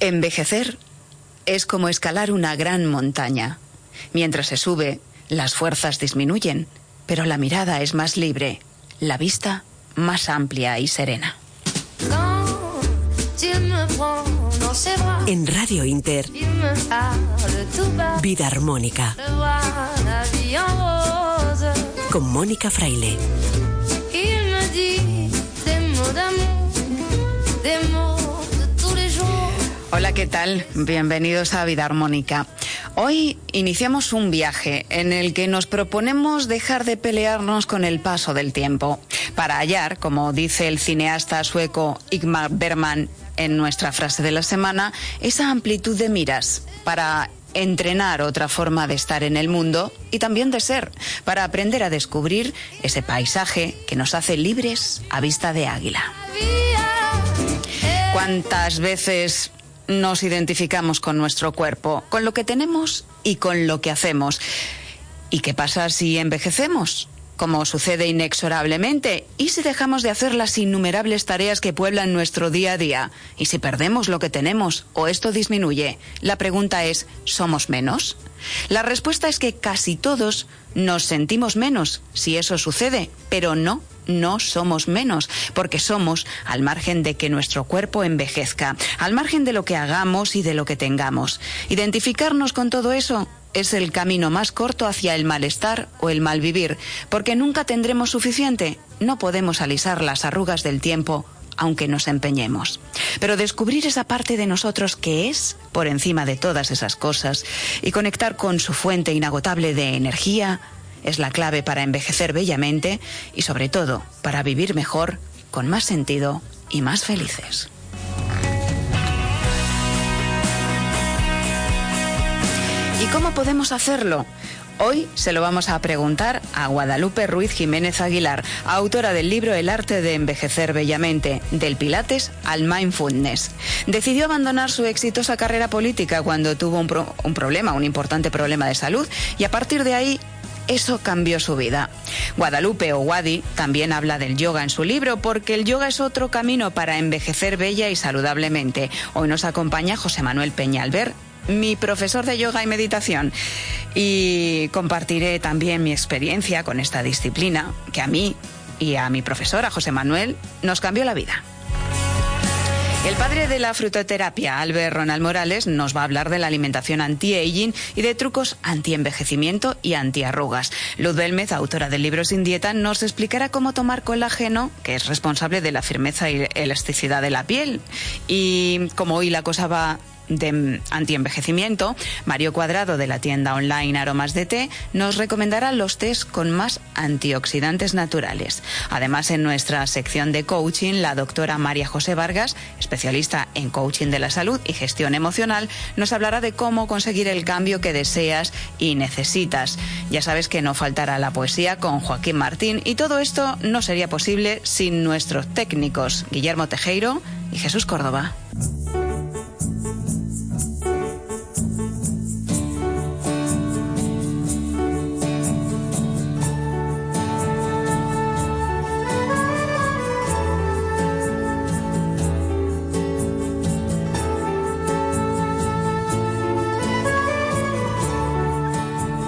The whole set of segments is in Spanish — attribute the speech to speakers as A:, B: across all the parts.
A: Envejecer es como escalar una gran montaña. Mientras se sube, las fuerzas disminuyen, pero la mirada es más libre, la vista más amplia y serena.
B: En Radio Inter, Vida Armónica. Con Mónica Fraile.
A: Hola, ¿qué tal? Bienvenidos a Vida Armónica. Hoy iniciamos un viaje en el que nos proponemos dejar de pelearnos con el paso del tiempo, para hallar, como dice el cineasta sueco Igmar Berman en nuestra frase de la semana, esa amplitud de miras, para entrenar otra forma de estar en el mundo y también de ser, para aprender a descubrir ese paisaje que nos hace libres a vista de águila. ¿Cuántas veces nos identificamos con nuestro cuerpo, con lo que tenemos y con lo que hacemos. ¿Y qué pasa si envejecemos? Como sucede inexorablemente, ¿y si dejamos de hacer las innumerables tareas que pueblan nuestro día a día? ¿Y si perdemos lo que tenemos o esto disminuye? La pregunta es, ¿somos menos? La respuesta es que casi todos nos sentimos menos si eso sucede, pero no no somos menos, porque somos al margen de que nuestro cuerpo envejezca, al margen de lo que hagamos y de lo que tengamos. Identificarnos con todo eso es el camino más corto hacia el malestar o el malvivir, porque nunca tendremos suficiente. No podemos alisar las arrugas del tiempo aunque nos empeñemos. Pero descubrir esa parte de nosotros que es por encima de todas esas cosas y conectar con su fuente inagotable de energía, es la clave para envejecer bellamente y sobre todo para vivir mejor, con más sentido y más felices. ¿Y cómo podemos hacerlo? Hoy se lo vamos a preguntar a Guadalupe Ruiz Jiménez Aguilar, autora del libro El arte de envejecer bellamente, del Pilates al Mindfulness. Decidió abandonar su exitosa carrera política cuando tuvo un, problema, un importante problema de salud, y a partir de ahí eso cambió su vida. Guadalupe o también habla del yoga en su libro porque el yoga es otro camino para envejecer bella y saludablemente. Hoy nos acompaña José Manuel Peñalver, mi profesor de yoga y meditación. Y compartiré también mi experiencia con esta disciplina que a mí y a mi profesora José Manuel nos cambió la vida. El padre de la frutoterapia, Albert Ronald Morales, nos va a hablar de la alimentación anti-aging y de trucos anti-envejecimiento y anti-arrugas. Luz Belmez, autora del libro Sin Dieta, nos explicará cómo tomar colágeno, que es responsable de la firmeza y elasticidad de la piel. Y como hoy la cosa va de antienvejecimiento, Mario Cuadrado de la tienda online Aromas de Té nos recomendará los tés con más antioxidantes naturales. Además, en nuestra sección de coaching, la doctora María José Vargas, especialista en coaching de la salud y gestión emocional, nos hablará de cómo conseguir el cambio que deseas y necesitas. Ya sabes que no faltará la poesía con Joaquín Martín y todo esto no sería posible sin nuestros técnicos Guillermo Tejeiro y Jesús Córdoba.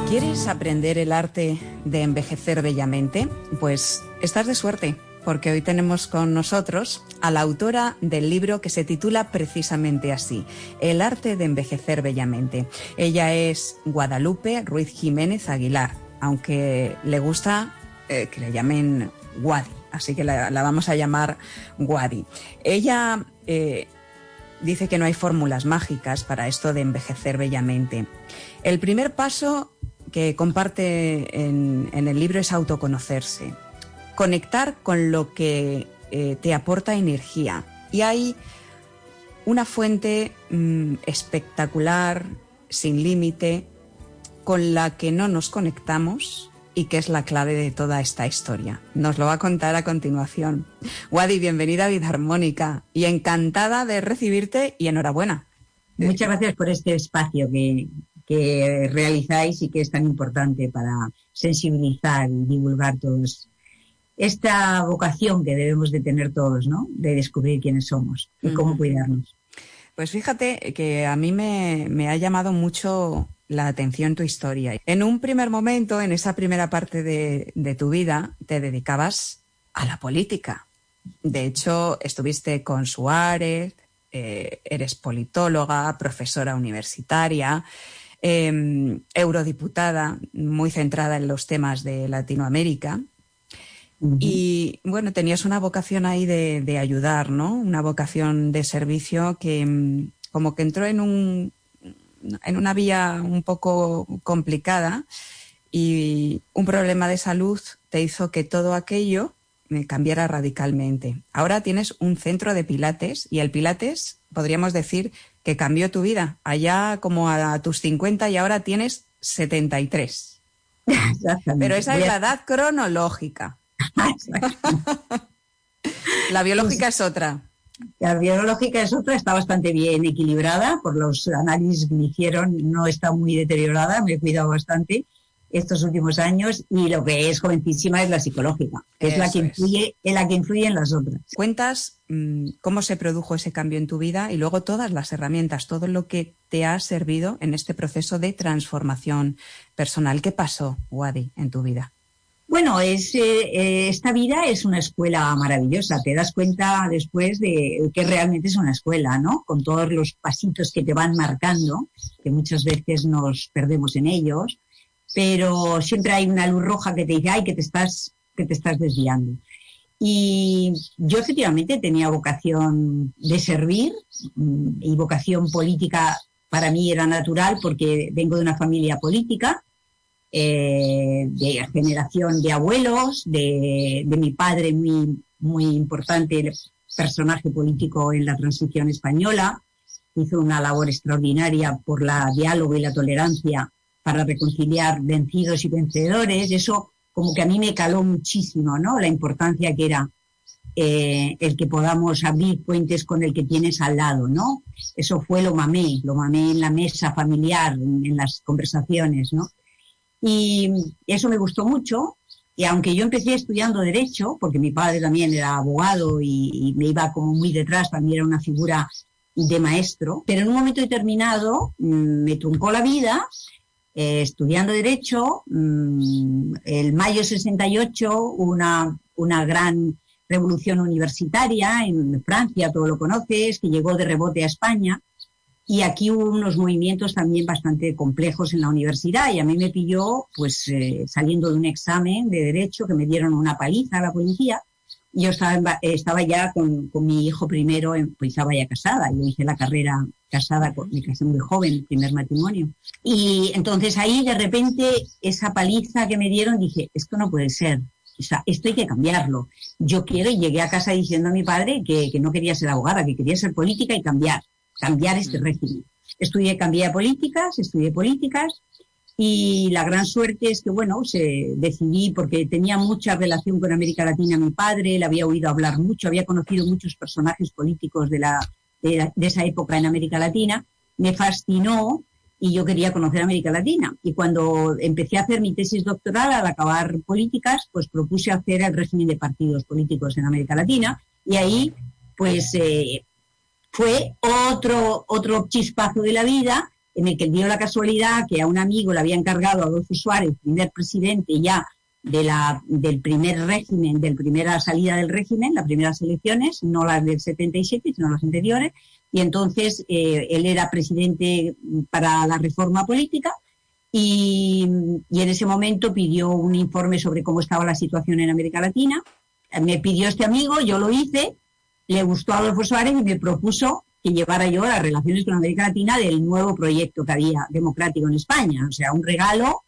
A: ¿Quieres aprender el arte de envejecer bellamente? Pues estás de suerte, porque hoy tenemos con nosotros a la autora del libro que se titula precisamente así, El arte de envejecer bellamente. Ella es Guadalupe Ruiz Jiménez Aguilar, aunque le gusta eh, que le llamen Guadi, así que la, vamos a llamar Guadi. Ella... Eh, dice que no hay fórmulas mágicas para esto de envejecer bellamente. El primer paso que comparte en, el libro es autoconocerse, conectar con lo que eh, te aporta energía. Y hay una fuente mm, espectacular, sin límite, con la que no nos conectamos y que es la clave de toda esta historia. Nos lo va a contar a continuación. Wadi, bienvenida a Vida Armónica y encantada de recibirte y enhorabuena.
C: Muchas gracias por este espacio que, que realizáis y que es tan importante para sensibilizar y divulgar todos esta vocación que debemos de tener todos, ¿no? De descubrir quiénes somos y cómo cuidarnos.
A: Pues fíjate que a mí me, ha llamado mucho la atención tu historia. En un primer momento, en esa primera parte de, tu vida, te dedicabas a la política. De hecho, estuviste con Suárez, eh, eres politóloga, profesora universitaria, em, eurodiputada, muy centrada en los temas de Latinoamérica. Y bueno, tenías una vocación ahí de, ayudar, ¿no? Una vocación de servicio que mm, como que entró en, un, en una vía un poco complicada y un problema de salud te hizo que todo aquello me cambiara radicalmente. Ahora tienes un centro de pilates y el pilates podríamos decir que cambió tu vida allá como a tus 50 y ahora tienes 73. Pero esa es la edad cronológica. la biológica pues es otra.
C: La biológica es otra, está bastante bien equilibrada, por los análisis que me hicieron, no está muy deteriorada, me he cuidado bastante estos últimos años y lo que es jovencísima es la psicológica, que es la que influye, en la que influye en las otras.
A: Cuentas mm, cómo se produjo ese cambio en tu vida y luego todas las herramientas, todo lo que te ha servido en este proceso de transformación personal. ¿Qué pasó, Wadi, en tu vida?
C: Bueno, es, eh, eh, esta vida es una escuela maravillosa. Te das cuenta después de que realmente es una escuela, ¿no? Con todos los pasitos que te van marcando, que muchas veces nos perdemos en ellos, pero siempre hay una luz roja que te dice, ay, que te estás, que te estás desviando. Y yo efectivamente tenía vocación de servir mm, y vocación política para mí era natural porque vengo de una familia política eh, de generación de abuelos, de, mi padre muy, muy importante personaje político en la transición española, hizo una labor extraordinaria por la diálogo y la tolerancia para reconciliar vencidos y vencedores. Eso como que a mí me caló muchísimo, ¿no? La importancia que era eh, el que podamos abrir puentes con el que tienes al lado, ¿no? Eso fue lo mamé, lo mamé en la mesa familiar, en las conversaciones, ¿no? Y eso me gustó mucho. Y aunque yo empecé estudiando Derecho, porque mi padre también era abogado y, me iba como muy detrás, también era una figura de maestro, pero en un momento determinado mm, me truncó la vida eh, estudiando Derecho. Mm, el mayo 68, una, una gran revolución universitaria en Francia, todo lo conoces, que llegó de rebote a España y aquí hubo unos movimientos también bastante complejos en la universidad y a mí me pilló pues eh, saliendo de un examen de derecho que me dieron una paliza a la policía yo estaba, estaba ya con, con, mi hijo primero, pues estaba ya casada, yo hice la carrera casada, me casé muy joven, el primer matrimonio. Y entonces ahí de repente esa paliza que me dieron dije, esto no puede ser, o sea, esto hay que cambiarlo. Yo quiero y llegué a casa diciendo a mi padre que, que no quería ser abogada, que quería ser política y cambiar cambiar este mm. régimen. Estudié, cambié a políticas, estudié políticas y la gran suerte es que, bueno, se decidí porque tenía mucha relación con América Latina mi padre, le había oído hablar mucho, había conocido muchos personajes políticos de, la, de, esa época en América Latina, me fascinó y yo quería conocer América Latina. Y cuando empecé a hacer mi tesis doctoral, al acabar políticas, pues propuse hacer el régimen de partidos políticos en América Latina y ahí pues eh, fue otro, otro chispazo de la vida en el que dio la casualidad que a un amigo le había encargado a Adolfo Suárez, primer presidente ya de la, del primer régimen, de la primera salida del régimen, las primeras elecciones, no las del 77, sino las anteriores, y entonces eh, él era presidente para la reforma política y, en ese momento pidió un informe sobre cómo estaba la situación en América Latina. Me pidió este amigo, yo lo hice, le gustó a Adolfo Suárez y me propuso que llevara yo las relaciones con América Latina del nuevo proyecto que había democrático en España. O sea, un regalo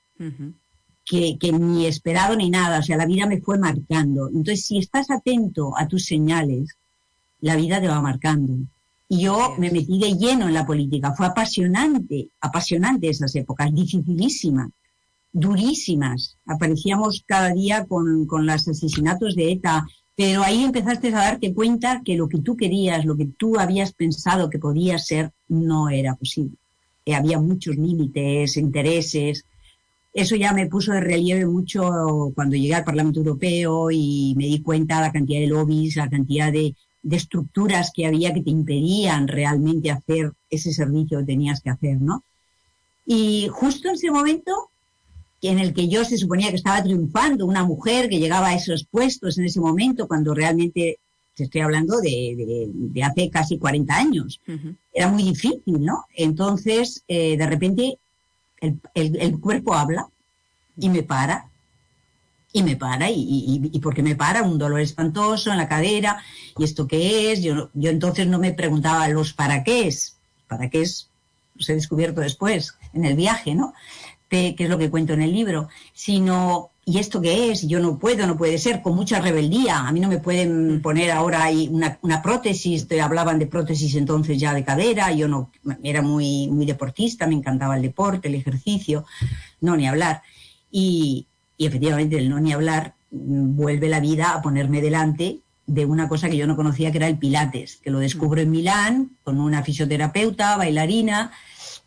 C: que, ni esperado ni nada. O sea, la vida me fue marcando. Entonces, si estás atento a tus señales, la vida te va marcando. Y yo me metí de lleno en la política. Fue apasionante, apasionante esas épocas, dificilísimas, durísimas. Aparecíamos cada día con, con los asesinatos de ETA, pero ahí empezaste a darte cuenta que lo que tú querías, lo que tú habías pensado que podía ser, no era posible. Eh, había muchos límites, intereses. Eso ya me puso de relieve mucho cuando llegué al Parlamento Europeo y me di cuenta de la cantidad de lobbies, la cantidad de, de estructuras que había que te impedían realmente hacer ese servicio que tenías que hacer, ¿no? Y justo en ese momento en el que yo se suponía que estaba triunfando, una mujer que llegaba a esos puestos en ese momento, cuando realmente te estoy hablando de, hace casi 40 años. Era muy difícil, ¿no? Entonces, eh, de repente, el, el, cuerpo habla y me para y me para, y, y, porque me para un dolor espantoso en la cadera, y esto qué es, yo, yo entonces no me preguntaba los para qué es, para qué es, los he descubierto después, en el viaje, ¿no? Que, es lo que cuento en el libro, sino, ¿y esto qué es? Yo no puedo, no puede ser, con mucha rebeldía, a mí no me pueden poner ahora ahí una, una prótesis, te hablaban de prótesis entonces ya de cadera, yo no, era muy, muy deportista, me encantaba el deporte, el ejercicio, no, ni hablar. Y, y efectivamente, el no ni hablar mm, vuelve la vida a ponerme delante de una cosa que yo no conocía, que era el Pilates, que lo descubro en Milán con una fisioterapeuta, bailarina,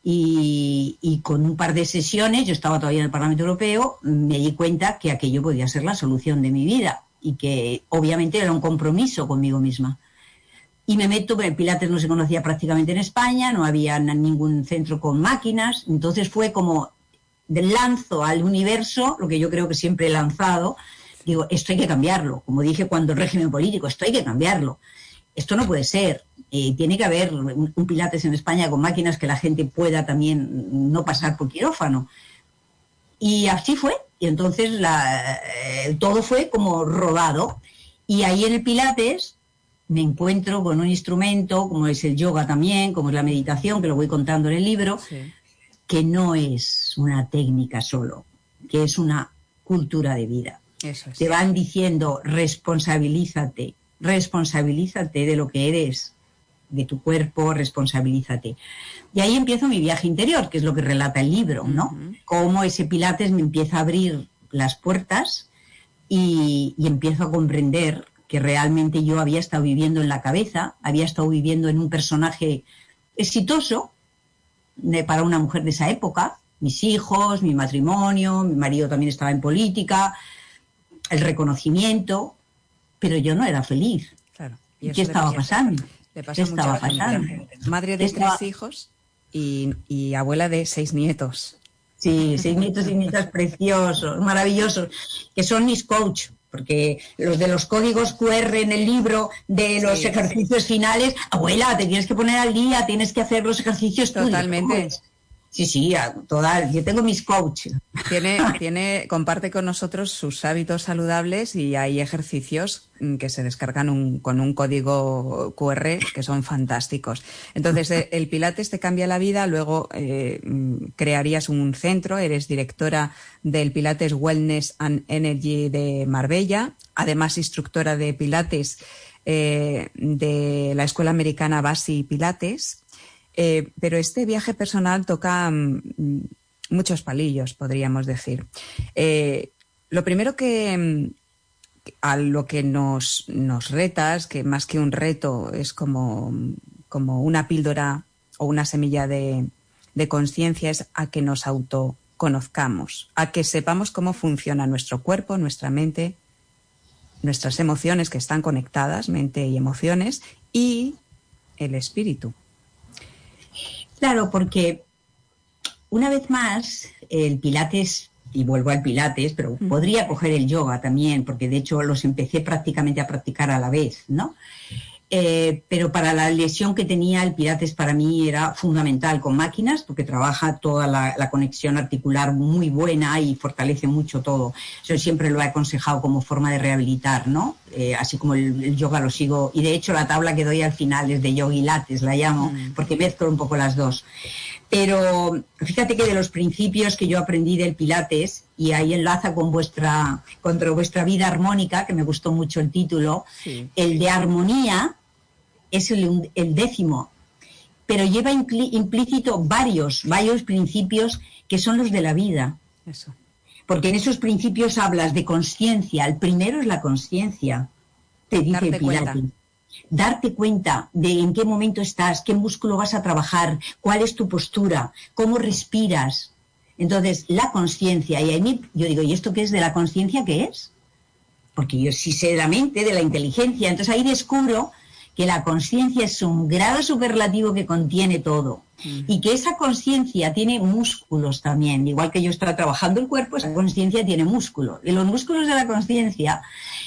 C: y, con un par de sesiones, yo estaba todavía en el Parlamento Europeo, me di cuenta que aquello podía ser la solución de mi vida y que obviamente era un compromiso conmigo misma. Y me meto, el Pilates no se conocía prácticamente en España, no había ningún centro con máquinas, entonces fue como lanzo al universo lo que yo creo que siempre he lanzado, digo, esto hay que cambiarlo. Como dije cuando el régimen político, esto hay que cambiarlo. Esto no puede ser. Eh, tiene que haber un, Pilates en España con máquinas que la gente pueda también no pasar por quirófano. Y así fue. Y entonces la, eh, todo fue como rodado. Y ahí en el Pilates me encuentro con un instrumento, como es el yoga también, como es la meditación, que lo voy contando en el libro, que no es una técnica solo, que es una cultura de vida. Te van diciendo responsabilízate, responsabilízate de lo que eres, de tu cuerpo, responsabilízate. Y ahí empiezo mi viaje interior, que es lo que relata el libro, ¿no? Cómo ese Pilates me empieza a abrir las puertas y, y empiezo a comprender que realmente yo había estado viviendo en la cabeza, había estado viviendo en un personaje exitoso, para una mujer de esa época, mis hijos, mi matrimonio, mi marido también estaba en política, el reconocimiento, pero yo no era feliz. Claro. ¿Y ¿Qué estaba pasando?
A: ¿Qué estaba pasando? Madre de tres hijos y, abuela de seis nietos.
C: Sí, seis nietos y nietas preciosos, maravillosos, que son mis coach, porque los de los códigos QR en el libro de los ejercicios finales, abuela, te tienes que poner al día, tienes que hacer los ejercicios
A: Totalmente.
C: Sí, sí, total. Yo tengo mis coaches.
A: Tiene, tiene, comparte con nosotros sus hábitos saludables y hay ejercicios mm, que se descargan con un código QR que son fantásticos. Entonces, eh, el Pilates te cambia la vida, luego eh, mm, crearías un centro, eres directora del Pilates Wellness and Energy de Marbella, además instructora de Pilates eh, de la Escuela Americana Basi Pilates eh, pero este viaje personal toca mm, muchos palillos, podríamos decir. Eh, lo primero que mm, a lo que nos, nos retas, que más que un reto es como, como una píldora o una semilla de, de conciencia, es a que nos autoconozcamos, a que sepamos cómo funciona nuestro cuerpo, nuestra mente, nuestras emociones que están conectadas, mente y emociones, y el espíritu.
C: Claro, porque una vez más, el Pilates, y vuelvo al Pilates, pero podría coger el yoga también, porque de hecho los empecé prácticamente a practicar a la vez, ¿no? Eh, pero para la lesión que tenía el Pilates para mí era fundamental con máquinas porque trabaja toda la, conexión articular muy buena y fortalece mucho todo. Yo siempre lo he aconsejado como forma de rehabilitar, ¿no? Eh, así como el, yoga lo sigo. Y de hecho la tabla que doy al final es de yogi lates, la llamo, mm. porque mezclo un poco las dos. Pero fíjate que de los principios que yo aprendí del Pilates, y ahí enlaza con vuestra, contra vuestra vida armónica, que me gustó mucho el título, el de armonía, es el, décimo, pero lleva implícito varios, varios principios que son los de la vida. Porque en esos principios hablas de conciencia. El primero es la conciencia, te dice Darte Pilates. Darte cuenta de en qué momento estás, qué músculo vas a trabajar, cuál es tu postura, cómo respiras. Entonces, la conciencia, y ahí yo digo, ¿y esto qué es de la conciencia? ¿Qué es? Porque yo sí sé de la mente, de la inteligencia. Entonces ahí descubro que la conciencia es un grado superlativo que contiene todo. Y que esa conciencia tiene músculos también, igual que yo estaba trabajando el cuerpo, esa conciencia tiene músculos. Y los músculos de la conciencia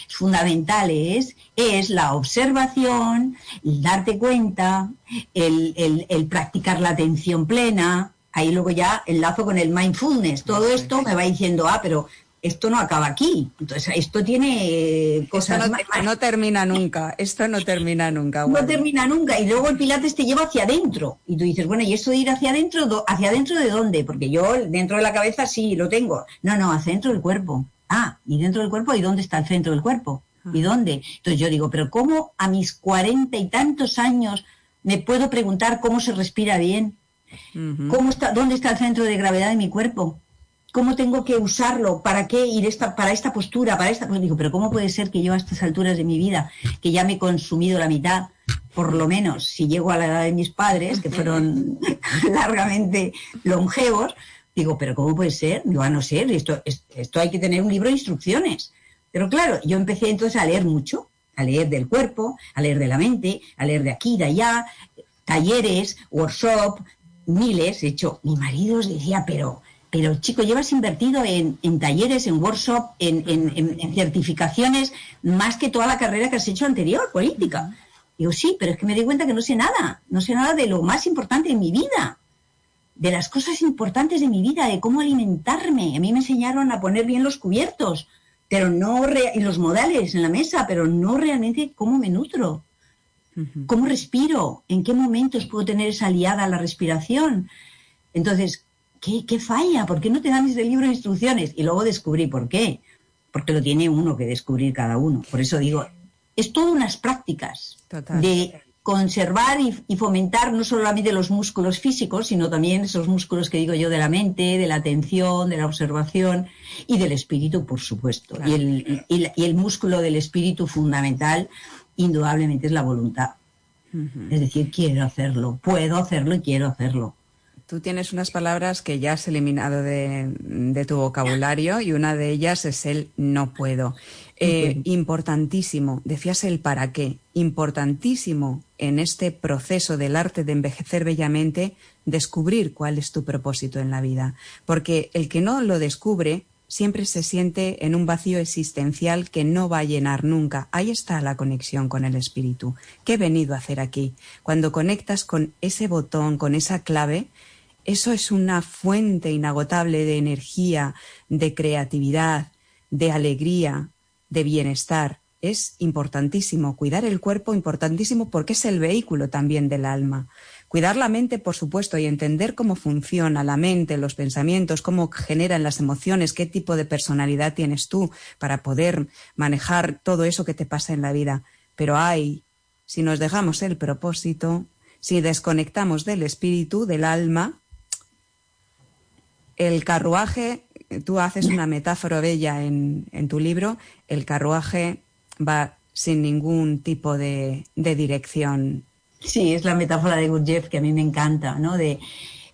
C: fundamentales es la observación, el darte cuenta, el practicar la atención plena, ahí luego ya enlazo con el mindfulness. Todo esto me va diciendo, ah, pero esto no acaba aquí. Entonces, esto tiene cosas
A: no, no termina nunca, esto no termina nunca.
C: No termina nunca. Y luego el Pilates te lleva hacia adentro. Y tú dices, bueno, ¿y esto de ir hacia adentro? ¿Hacia adentro de dónde? Porque yo dentro de la cabeza sí lo tengo. No, no, hacia dentro del cuerpo. Ah, ¿y dentro del cuerpo? ¿Y dónde está el centro del cuerpo? ¿Y ah. dónde? Entonces yo digo, pero ¿cómo a mis cuarenta y tantos años me puedo preguntar cómo se respira bien? ¿Cómo está, ¿Dónde está el centro de gravedad de mi cuerpo? ¿Cómo tengo que usarlo? ¿Para qué ir esta, para esta postura? Para esta. Pues digo, pero ¿cómo puede ser que yo a estas alturas de mi vida, que ya me he consumido la mitad, por lo menos, si llego a la edad de mis padres, que fueron largamente longevos, digo, pero ¿cómo puede ser? Digo, a no ser, esto, esto hay que tener un libro de instrucciones. Pero claro, yo empecé entonces a leer mucho, a leer del cuerpo, a leer de la mente, a leer de aquí, de allá, talleres, workshop, miles. De hecho, mi marido decía, pero pero chico, llevas invertido en, talleres, en workshop, en, certificaciones, más que toda la carrera que has hecho anterior, política. Digo, sí, pero es que me di cuenta que no sé nada, no sé nada de lo más importante en mi vida, de las cosas importantes de mi vida, de cómo alimentarme. A mí me enseñaron a poner bien los cubiertos, pero no y los modales en la mesa, pero no realmente cómo me nutro, cómo respiro, en qué momentos puedo tener esa aliada a la respiración. Entonces, ¿qué, falla? ¿Por qué no te dan ese libro de instrucciones? Y luego descubrí por qué. Porque lo tiene uno que descubrir cada uno. Por eso digo, es todo unas prácticas de conservar y, fomentar no solamente los músculos físicos, sino también esos músculos que digo yo de la mente, de la atención, de la observación y del espíritu, por supuesto. Y, el, y, el, músculo del espíritu fundamental, indudablemente, es la voluntad. Es decir, quiero hacerlo, puedo hacerlo y quiero hacerlo.
A: Tú tienes unas palabras que ya has eliminado de, tu vocabulario y una de ellas es el no puedo. Eh, importantísimo, decías el para qué, importantísimo en este proceso del arte de envejecer bellamente, descubrir cuál es tu propósito en la vida. Porque el que no lo descubre siempre se siente en un vacío existencial que no va a llenar nunca. Ahí está la conexión con el espíritu. ¿Qué he venido a hacer aquí? Cuando conectas con ese botón, con esa clave, eso es una fuente inagotable de energía, de creatividad, de alegría, de bienestar. Es importantísimo cuidar el cuerpo, importantísimo porque es el vehículo también del alma. Cuidar la mente, por supuesto, y entender cómo funciona la mente, los pensamientos, cómo generan las emociones, qué tipo de personalidad tienes tú para poder manejar todo eso que te pasa en la vida. Pero hay, si nos dejamos el propósito, si desconectamos del espíritu, del alma, el carruaje, tú haces una metáfora bella en, tu libro, el carruaje va sin ningún tipo de, dirección.
C: Sí, es la metáfora de Gurdjieff que a mí me encanta, ¿no? De,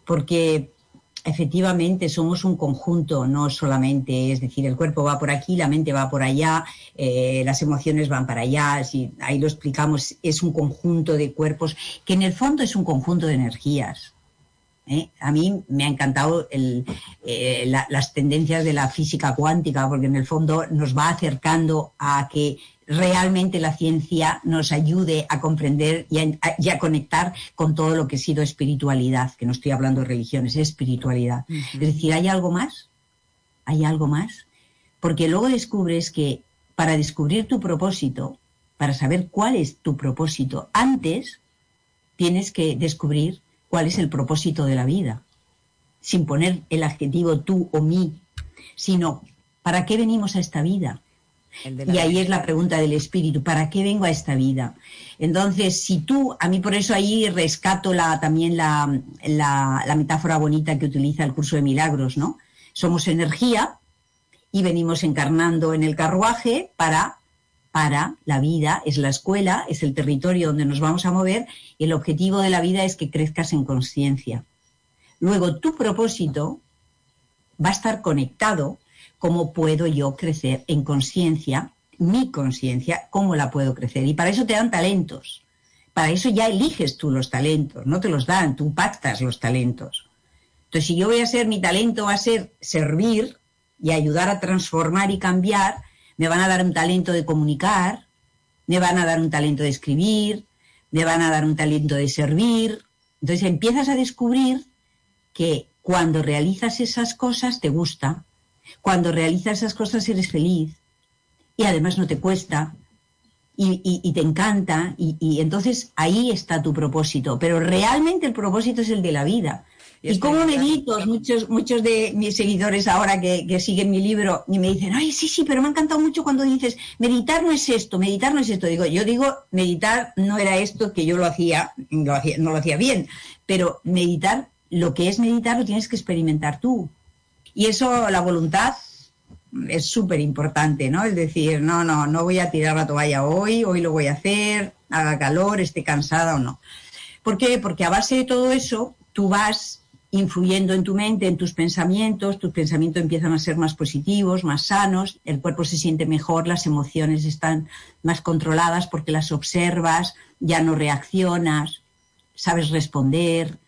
C: porque efectivamente somos un conjunto, no solamente, es decir, el cuerpo va por aquí, la mente va por allá, eh, las emociones van para allá, si ahí lo explicamos, es un conjunto de cuerpos, que en el fondo es un conjunto de energías. ¿Eh? A mí me ha encantado eh, las tendencias de la física cuántica, porque en el fondo nos va acercando a que realmente la ciencia nos ayude a comprender y a, conectar con todo lo que ha sido espiritualidad, que no estoy hablando de religiones, es espiritualidad. Es decir, ¿hay algo más? ¿Hay algo más? Porque luego descubres que para descubrir tu propósito, para saber cuál es tu propósito, antes tienes que descubrir cuál es el propósito de la vida, sin poner el adjetivo tú o mí, sino ¿para qué venimos a esta vida? Y ahí es la pregunta del espíritu, ¿para qué vengo a esta vida? Entonces, si tú, a mí por eso ahí rescato la, también la, la, metáfora bonita que utiliza el curso de milagros, ¿no? Somos energía y venimos encarnando en el carruaje para para la vida, es la escuela, es el territorio donde nos vamos a mover y el objetivo de la vida es que crezcas en conciencia. Luego, tu propósito va a estar conectado cómo puedo yo crecer en conciencia, mi conciencia, cómo la puedo crecer. Y para eso te dan talentos. para eso ya eliges tú los talentos, no te los dan, tú pactas los talentos. Entonces, si yo voy a ser, mi talento va a ser servir y ayudar a transformar y cambiar, me van a dar un talento de comunicar, me van a dar un talento de escribir, me van a dar un talento de servir. Entonces empiezas a descubrir que cuando realizas esas cosas te gusta, cuando realizas esas cosas eres feliz y además no te cuesta y, te encanta y, entonces ahí está tu propósito. Pero realmente el propósito es el de la vida. Y, como medito, muchos, muchos de mis seguidores ahora que, que, siguen mi libro y me dicen, ay, sí, sí, pero me ha encantado mucho cuando dices, meditar no es esto, meditar no es esto. Digo, yo digo, meditar no era esto que yo lo hacía, lo hacía no lo hacía bien, pero meditar, lo que es meditar lo tienes que experimentar tú. Y eso, la voluntad, es súper importante, ¿no? Es decir, no, no, no voy a tirar la toalla hoy, hoy lo voy a hacer, haga calor, esté cansada o no. ¿Por qué? Porque a base de todo eso, tú vas influyendo en tu mente, en tus pensamientos, tus pensamientos empiezan a ser más positivos, más sanos, el cuerpo se siente mejor, las emociones están más controladas porque las observas, ya no reaccionas, sabes responder,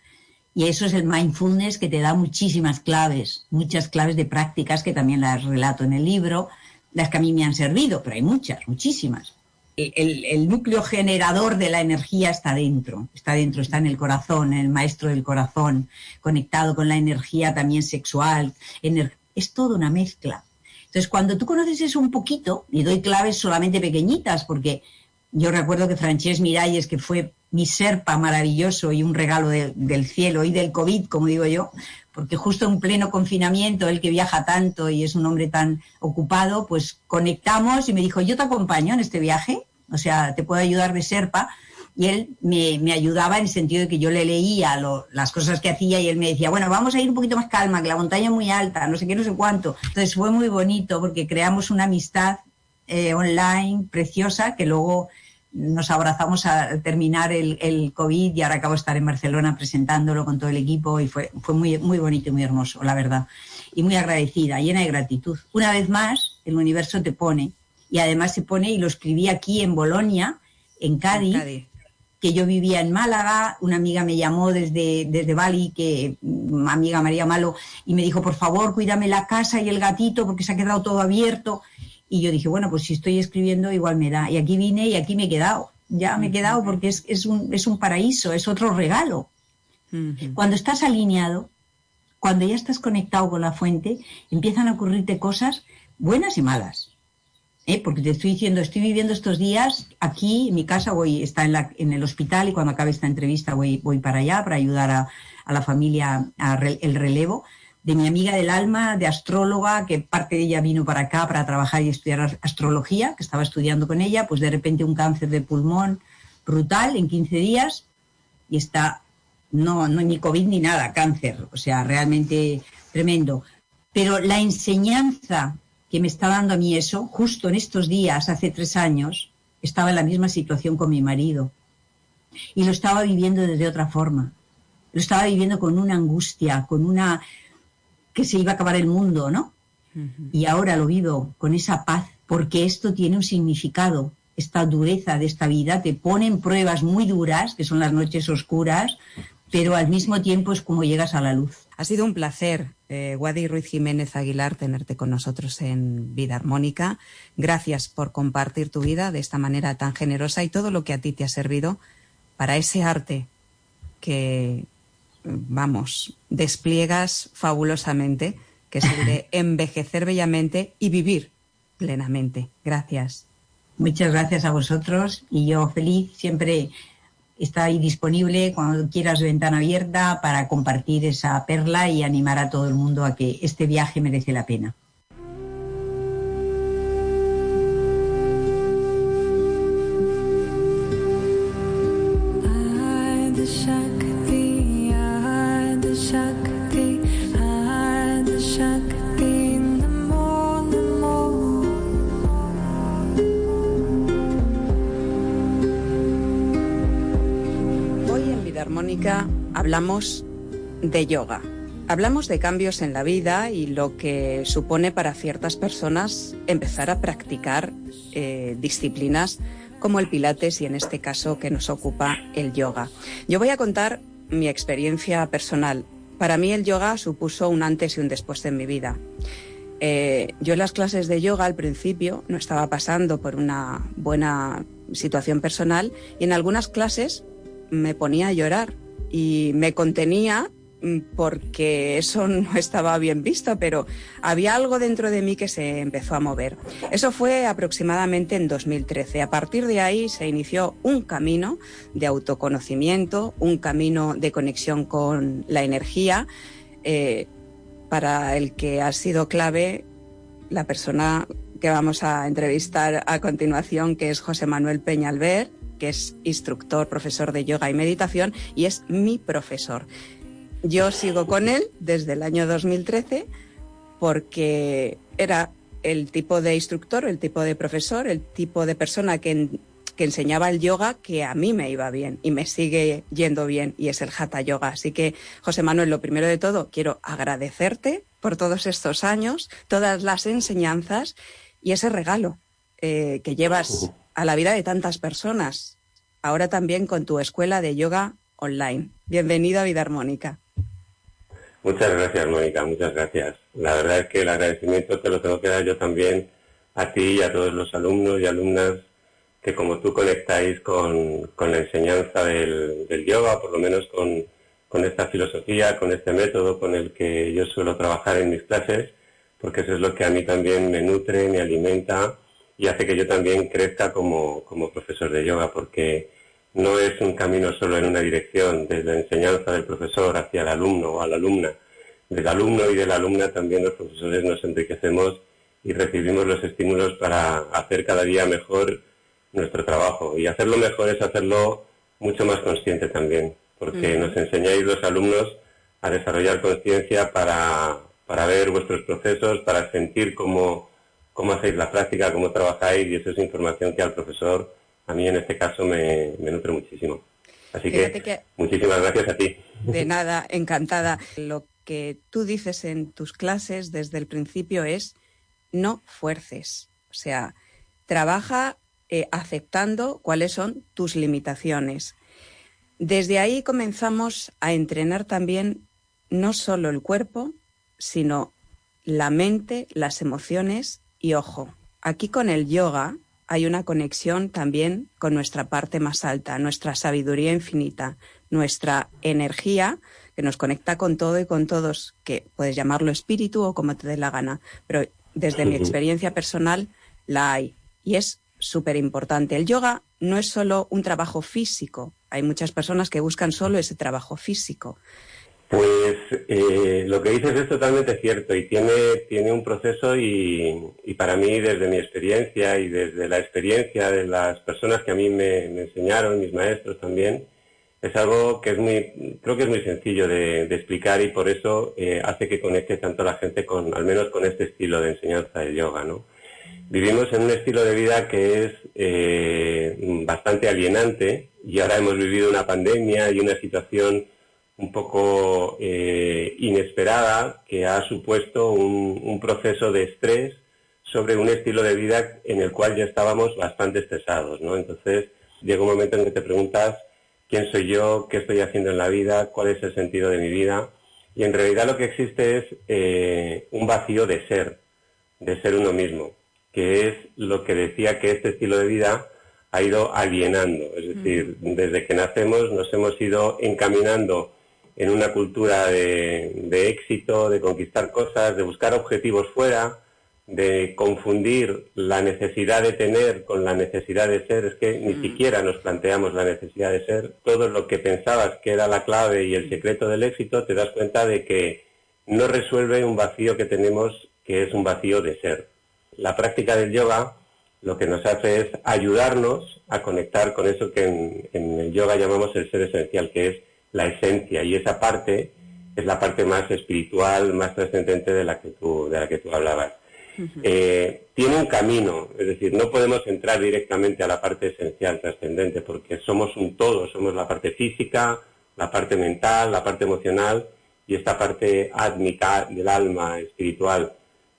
C: y eso es el mindfulness que te da muchísimas claves, muchas claves de prácticas que también las relato en el libro, las que a mí me han servido, pero hay muchas, muchísimas. El, núcleo generador de la energía está dentro, está dentro, está en el corazón, en el maestro del corazón, conectado con la energía también sexual. es toda una mezcla. Entonces, cuando tú conoces eso un poquito, y doy claves solamente pequeñitas, porque yo recuerdo que Frances Miralles, que fue mi serpa maravilloso y un regalo del cielo y del COVID, como digo yo, porque justo en pleno confinamiento, él que viaja tanto y es un hombre tan ocupado, pues conectamos y me dijo, yo te acompaño en este viaje, o sea, te puedo ayudar de serpa. Y él me, ayudaba en el sentido de que yo le leía las cosas que hacía y él me decía, bueno, vamos a ir un poquito más calma, que la montaña es muy alta, no sé qué, no sé cuánto. Entonces fue muy bonito porque creamos una amistad eh, online preciosa que luego nos abrazamos al terminar el, COVID y ahora acabo de estar en Barcelona presentándolo con todo el equipo y fue, fue muy, muy bonito y muy hermoso, la verdad. Y muy agradecida, llena de gratitud. Una vez más, el universo te pone y además se pone, y lo escribí aquí en Bolonia, en Cádiz, que yo vivía en Málaga, una amiga me llamó desde, desde Bali, que mm, amiga María Malo, y me dijo, por favor, cuídame la casa y el gatito porque se ha quedado todo abierto. Y yo dije, bueno, pues si estoy escribiendo igual me da. Y aquí vine y aquí me he quedado. Ya me he quedado porque es, es, un, es un paraíso, es otro regalo. Cuando estás alineado, cuando ya estás conectado con la fuente, empiezan a ocurrirte cosas buenas y malas. ¿Eh? Porque te estoy diciendo, estoy viviendo estos días aquí en mi casa, voy, está en, la, en el hospital y cuando acabe esta entrevista voy, voy para allá para ayudar a, a la familia a el relevo de mi amiga del alma, de astróloga, que parte de ella vino para acá para trabajar y estudiar astrología, que estaba estudiando con ella, pues de repente un cáncer de pulmón brutal en 15 días y está, no, no ni COVID ni nada, cáncer, o sea, realmente tremendo. Pero la enseñanza que me está dando a mí eso, justo en estos días, hace tres años, estaba en la misma situación con mi marido y lo estaba viviendo desde otra forma. Lo estaba viviendo con una angustia, con una que se iba a acabar el mundo, ¿no? Y ahora lo vivo con esa paz, porque esto tiene un significado. Esta dureza de esta vida te pone en pruebas muy duras, que son las noches oscuras, pero al mismo tiempo es como llegas a la luz.
A: Ha sido un placer, eh, Wadi Ruiz Jiménez Aguilar, tenerte con nosotros en Vida Armónica. Gracias por compartir tu vida de esta manera tan generosa y todo lo que a ti te ha servido para ese arte que, vamos, despliegas fabulosamente, que es de envejecer bellamente y vivir plenamente. Gracias.
C: Muchas gracias a vosotros y yo feliz siempre está ahí disponible cuando quieras ventana abierta para compartir esa perla y animar a todo el mundo a que este viaje merece la pena.
A: De yoga. Hablamos de cambios en la vida y lo que supone para ciertas personas empezar a practicar eh, disciplinas como el pilates y en este caso que nos ocupa el yoga. Yo voy a contar mi experiencia personal. Para mí el yoga supuso un antes y un después en mi vida. Eh, yo en las clases de yoga al principio no estaba pasando por una buena situación personal y en algunas clases me ponía a llorar y me contenía porque eso no estaba bien visto, pero había algo dentro de mí que se empezó a mover. Eso fue aproximadamente en 2013. A partir de ahí se inició un camino de autoconocimiento, un camino de conexión con la energía, eh, para el que ha sido clave la persona que vamos a entrevistar a continuación, que es José Manuel Peñalver, que es instructor, profesor de yoga y meditación y es mi profesor. Yo sigo con él desde el año 2013 porque era el tipo de instructor, el tipo de profesor, el tipo de persona que, enseñaba el yoga que a mí me iba bien y me sigue yendo bien y es el Hatha Yoga. Así que, José Manuel, lo primero de todo, quiero agradecerte por todos estos años, todas las enseñanzas y ese regalo eh, que llevas a la vida de tantas personas. Ahora también con tu escuela de yoga online. Bienvenido a Vida Armónica.
D: Muchas gracias, Mónica, muchas gracias. La verdad es que el agradecimiento te lo tengo que dar yo también a ti y a todos los alumnos y alumnas que como tú conectáis con, la enseñanza del, yoga, por lo menos con, con esta filosofía, con este método con el que yo suelo trabajar en mis clases, porque eso es lo que a mí también me nutre, me alimenta y hace que yo también crezca como, como profesor de yoga, porque no es un camino solo en una dirección, desde la enseñanza del profesor hacia el alumno o a la alumna. Del alumno y de la alumna también los profesores nos enriquecemos y recibimos los estímulos para hacer cada día mejor nuestro trabajo. Y hacerlo mejor es hacerlo mucho más consciente también, porque nos enseñáis los alumnos a desarrollar conciencia para, para ver vuestros procesos, para sentir cómo, cómo hacéis la práctica, cómo trabajáis, y eso es información que al profesor a mí en este caso me, nutre muchísimo. Así que, muchísimas gracias a ti.
A: De nada, encantada. Lo que tú dices en tus clases desde el principio es no fuerces. O sea, trabaja eh, aceptando cuáles son tus limitaciones. Desde ahí comenzamos a entrenar también no solo el cuerpo, sino la mente, las emociones y ojo. Aquí con el yoga hay una conexión también con nuestra parte más alta, nuestra sabiduría infinita, nuestra energía que nos conecta con todo y con todos, que puedes llamarlo espíritu o como te dé la gana, pero desde mi experiencia personal la hay. Y es súper importante. El yoga no es solo un trabajo físico, hay muchas personas que buscan solo ese trabajo físico,
D: pues eh, lo que dices es totalmente cierto y tiene, tiene un proceso y, para mí desde mi experiencia y desde la experiencia de las personas que a mí me, enseñaron, mis maestros también, es algo que es muy, creo que es muy sencillo de, explicar y por eso eh, hace que conecte tanto la gente con, al menos con este estilo de enseñanza del yoga, ¿no? Vivimos en un estilo de vida que es eh, bastante alienante y ahora hemos vivido una pandemia y una situación un poco eh, inesperada que ha supuesto un, proceso de estrés sobre un estilo de vida en el cual ya estábamos bastante estresados, ¿no? Entonces llega un momento en que te preguntas quién soy yo, qué estoy haciendo en la vida, cuál es el sentido de mi vida y en realidad lo que existe es eh, un vacío de ser, de ser uno mismo, que es lo que decía que este estilo de vida ha ido alienando, es decir, desde que nacemos nos hemos ido encaminando en una cultura de, éxito, de conquistar cosas, de buscar objetivos fuera, de confundir la necesidad de tener con la necesidad de ser, es que ni mm. siquiera nos planteamos la necesidad de ser. Todo lo que pensabas que era la clave y el secreto del éxito, te das cuenta de que no resuelve un vacío que tenemos, que es un vacío de ser. La práctica del yoga lo que nos hace es ayudarnos a conectar con eso que en, en el yoga llamamos el ser esencial, que es la esencia y esa parte es la parte más espiritual, más trascendente de la que tú, de la que tú hablabas. Eh, tiene un camino, es decir, no podemos entrar directamente a la parte esencial, trascendente, porque somos un todo, somos la parte física, la parte mental, la parte emocional y esta parte átmica del alma espiritual.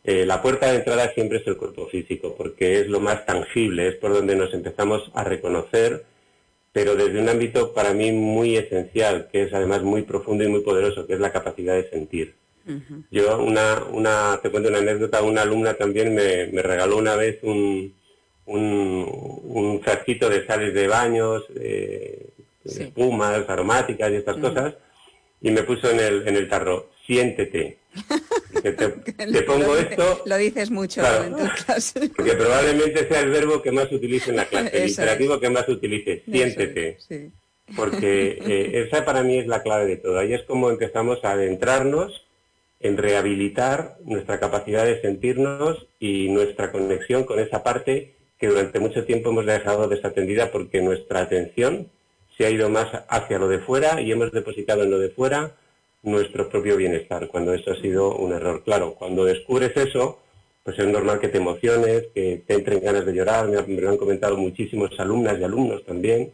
D: eh, la puerta de entrada siempre es el cuerpo físico, porque es lo más tangible, es por donde nos empezamos a reconocer, pero desde un ámbito para mí muy esencial, que es además muy profundo y muy poderoso, que es la capacidad de sentir. Yo, una, una, te cuento una anécdota, una alumna también me, regaló una vez un, un, frasquito de sales de baños, eh, espumas aromáticas y estas cosas, y me puso en el, en el tarro, siéntete. Te, pongo esto.
A: Lo dices mucho en tu clase.
D: Que probablemente sea el verbo que más utilice en la clase, el imperativo que más utilice, siéntete. Porque eh, esa para mí es la clave de todo. Ahí es como empezamos a adentrarnos en rehabilitar nuestra capacidad de sentirnos y nuestra conexión con esa parte que durante mucho tiempo hemos dejado desatendida porque nuestra atención se ha ido más hacia lo de fuera y hemos depositado en lo de fuera nuestro propio bienestar, cuando eso ha sido un error. Claro, cuando descubres eso, pues es normal que te emociones, que te entren ganas de llorar, me, lo han comentado muchísimos alumnas y alumnos también,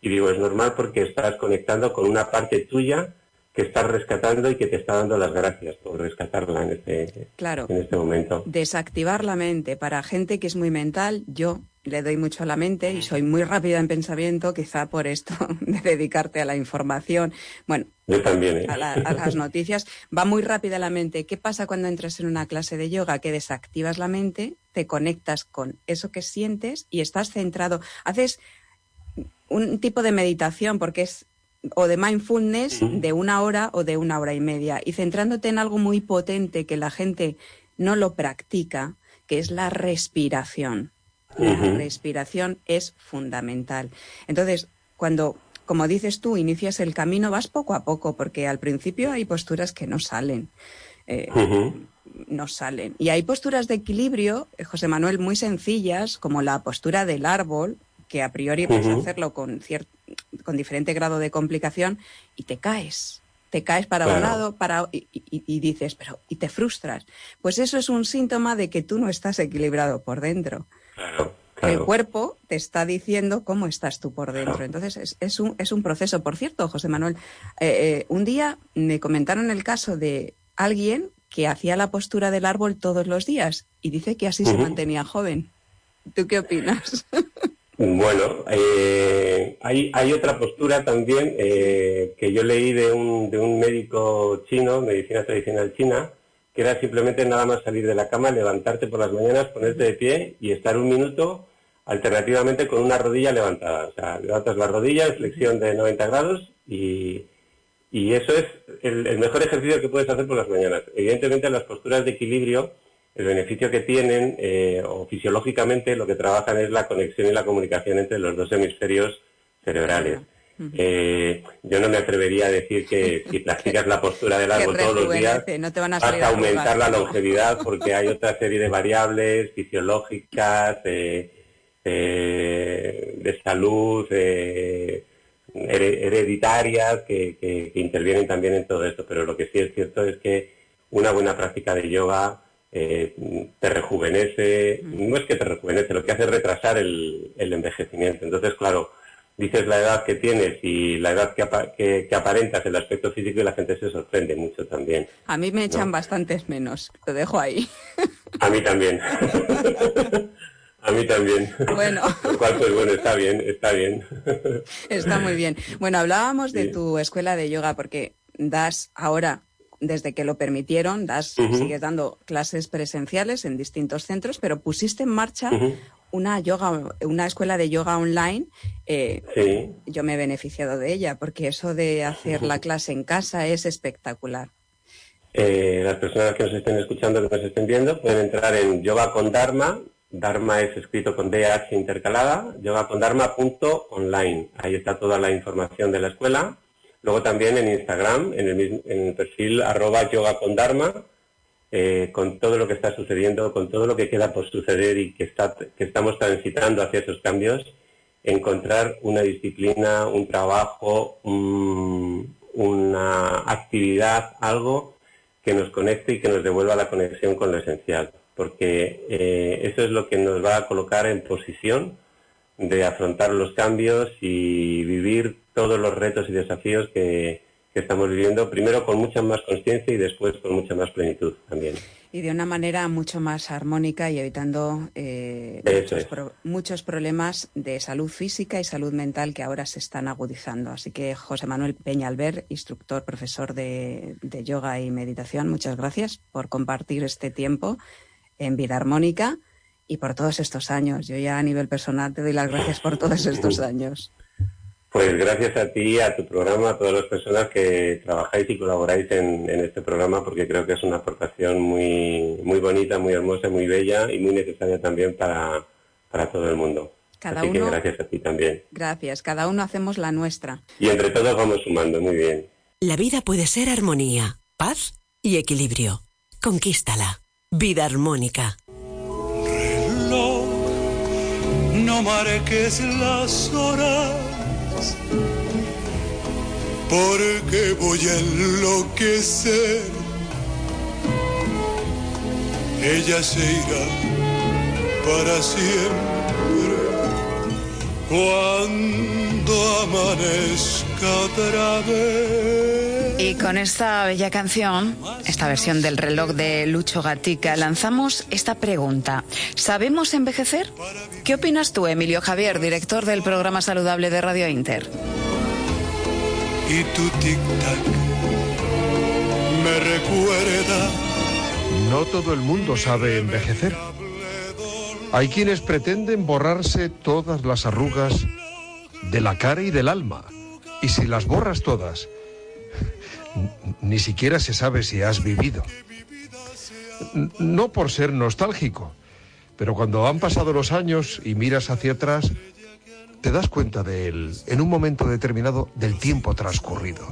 D: y digo, es normal porque estás conectando con una parte tuya que estás rescatando y que te está dando las gracias por rescatarla en este,
A: claro,
D: en este momento.
A: Desactivar la mente. Para gente que es muy mental, yo le doy mucho a la mente y soy muy rápida en pensamiento, quizá por esto de dedicarte a la información. Bueno,
D: también, ¿eh?
A: a, las noticias. Va muy rápida la mente. ¿Qué pasa cuando entras en una clase de yoga? Que desactivas la mente, te conectas con eso que sientes y estás centrado. Haces un tipo de meditación porque es o de mindfulness de una hora o de una hora y media y centrándote en algo muy potente que la gente no lo practica, que es la respiración. La respiración es fundamental. Entonces, cuando, como dices tú, inicias el camino, vas poco a poco, porque al principio hay posturas que no salen. Eh, no salen. Y hay posturas de equilibrio, eh, José Manuel, muy sencillas, como la postura del árbol, que a priori puedes hacerlo con, con diferente grado de complicación y te caes. Te caes para un lado para, y, dices, pero, y te frustras. Pues eso es un síntoma de que tú no estás equilibrado por dentro. El cuerpo te está diciendo cómo estás tú por dentro. Entonces, es, un, es un proceso. Por cierto, José Manuel, eh, eh, un día me comentaron el caso de alguien que hacía la postura del árbol todos los días y dice que así se mantenía joven. ¿Tú qué opinas?
D: Bueno, eh, hay, hay otra postura también que yo leí de un, de un médico chino, medicina tradicional china, que era simplemente nada más salir de la cama, levantarte por las mañanas, ponerte de pie y estar un minuto alternativamente con una rodilla levantada. O sea, levantas la rodilla flexión de 90 grados y, eso es el, mejor ejercicio que puedes hacer por las mañanas. Evidentemente las posturas de equilibrio, el beneficio que tienen eh, o fisiológicamente lo que trabajan es la conexión y la comunicación entre los dos hemisferios cerebrales. Eh, yo no me atrevería a decir que si practicas la postura del árbol todos los días vas a aumentar la longevidad porque hay otra serie de variables fisiológicas, eh, de salud, hereditarias que, intervienen también en todo esto. Pero lo que sí es cierto es que una buena práctica de yoga eh, te rejuvenece, no es que te rejuvenece, lo que hace es retrasar el envejecimiento. Entonces, claro, dices la edad que tienes y la edad que, que, aparentas, el aspecto físico y la gente se sorprende mucho también.
A: A mí me echan bastantes menos, lo dejo ahí.
D: A mí también. A mí también.
A: Bueno.
D: Lo cual, pues bueno, está bien, está bien.
A: Está muy bien. Bueno, hablábamos de tu escuela de yoga porque das ahora, desde que lo permitieron, das, sigues dando clases presenciales en distintos centros, pero pusiste en marcha una yoga, una escuela de yoga online, eh, yo me he beneficiado de ella, porque eso de hacer la clase en casa es espectacular.
D: Eh, las personas que nos estén escuchando, que nos estén viendo, pueden entrar en Yoga con Dharma. Dharma es escrito con DH intercalada, yogacondharma.online. Ahí está toda la información de la escuela. Luego también en Instagram, en el, en el perfil arroba yoga con Dharma, eh, con todo lo que está sucediendo, con todo lo que queda por suceder y que, está, que estamos transitando hacia esos cambios, encontrar una disciplina, un trabajo, una actividad, algo que nos conecte y que nos devuelva la conexión con lo esencial, porque eh, eso es lo que nos va a colocar en posición de afrontar los cambios y vivir todos los retos y desafíos que, que estamos viviendo, primero con mucha más conciencia y después con mucha más plenitud también.
A: Y de una manera mucho más armónica y evitando eh, muchos, problemas de salud física y salud mental que ahora se están agudizando. Así que José Manuel Peñalver, instructor, profesor de, de yoga y meditación, muchas gracias por compartir este tiempo en Vida Armónica y por todos estos años. Yo ya a nivel personal te doy las gracias por todos estos años.
D: Pues gracias a ti, a tu programa, a todas las personas que trabajáis y colaboráis en, este programa, porque creo que es una aportación muy, muy bonita, muy hermosa, muy bella y muy necesaria también para, todo el mundo.
A: Cada Así que
D: gracias a ti también.
A: Gracias, cada uno hacemos la nuestra.
D: Y entre todos vamos sumando, muy bien.
B: La vida puede ser armonía, paz y equilibrio. Conquístala. Vida armónica.
E: no marques las horas porque voy a enloquecer. Ella se irá para siempre cuando amanezca otra vez.
A: Y con esta bella canción, esta versión del reloj de Lucho Gatica, lanzamos esta pregunta. ¿Sabemos envejecer? ¿Qué opinas tú, Emilio Javier, director del programa saludable de Radio Inter?
E: y tu tic-tac me recuerda.
F: No todo el mundo sabe envejecer. Hay quienes pretenden borrarse todas las arrugas de la cara y del alma. Y si las borras todas, ni siquiera se sabe si has vivido. No por ser nostálgico, pero cuando han pasado los años y miras hacia atrás, te das cuenta de él en un momento determinado del tiempo transcurrido.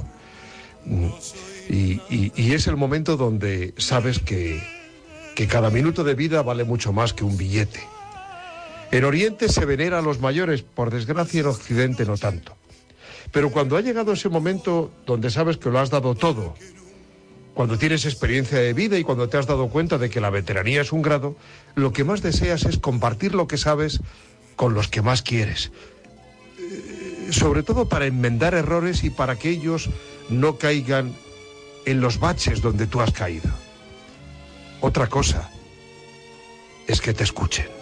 F: Y, es el momento donde sabes que, que cada minuto de vida vale mucho más que un billete. En Oriente se venera a los mayores, por desgracia en Occidente no tanto. Pero cuando ha llegado ese momento donde sabes que lo has dado todo, cuando tienes experiencia de vida y cuando te has dado cuenta de que la veteranía es un grado, lo que más deseas es compartir lo que sabes con los que más quieres, sobre todo para enmendar errores y para que ellos no caigan en los baches donde tú has caído. Otra cosa es que te escuchen.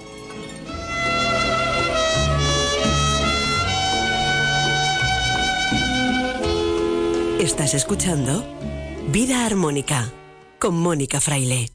B: Estás escuchando Vida Armónica con Mónica Fraile.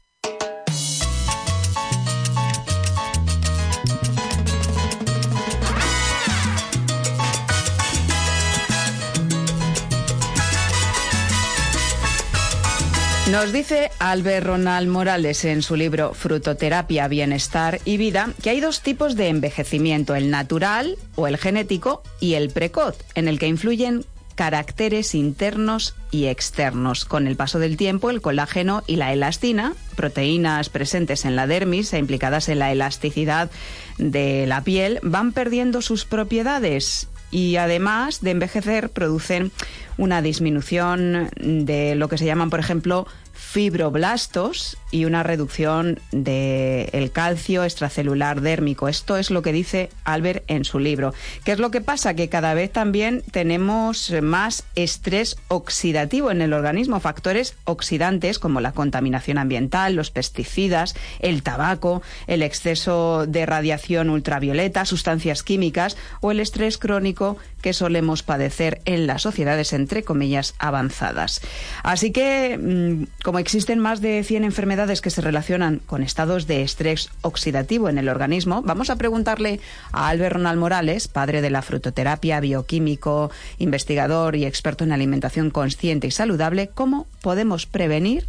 A: Nos dice Albert Ronald Morales en su libro Frutoterapia, Bienestar y Vida que hay dos tipos de envejecimiento, el natural o el genético y el precoz, en el que influyen caracteres internos y externos. Con el paso del tiempo, el colágeno y la elastina, proteínas presentes en la dermis e implicadas en la elasticidad de la piel, van perdiendo sus propiedades y además de envejecer producen una disminución de lo que se llaman, por ejemplo, fibroblastos y una reducción del calcio extracelular dérmico. Esto es lo que dice Albert en su libro. ¿Qué es lo que pasa? Que cada vez también tenemos más estrés oxidativo en el organismo, factores oxidantes como la contaminación ambiental, los pesticidas, el tabaco, el exceso de radiación ultravioleta, sustancias químicas o el estrés crónico que solemos padecer en las sociedades, entre comillas, avanzadas. Así que, mm, como existen más de 100 enfermedades que se relacionan con estados de estrés oxidativo en el organismo, vamos a preguntarle a Albert Ronald Morales, padre de la frutoterapia, bioquímico, investigador y experto en alimentación consciente y saludable, cómo podemos prevenir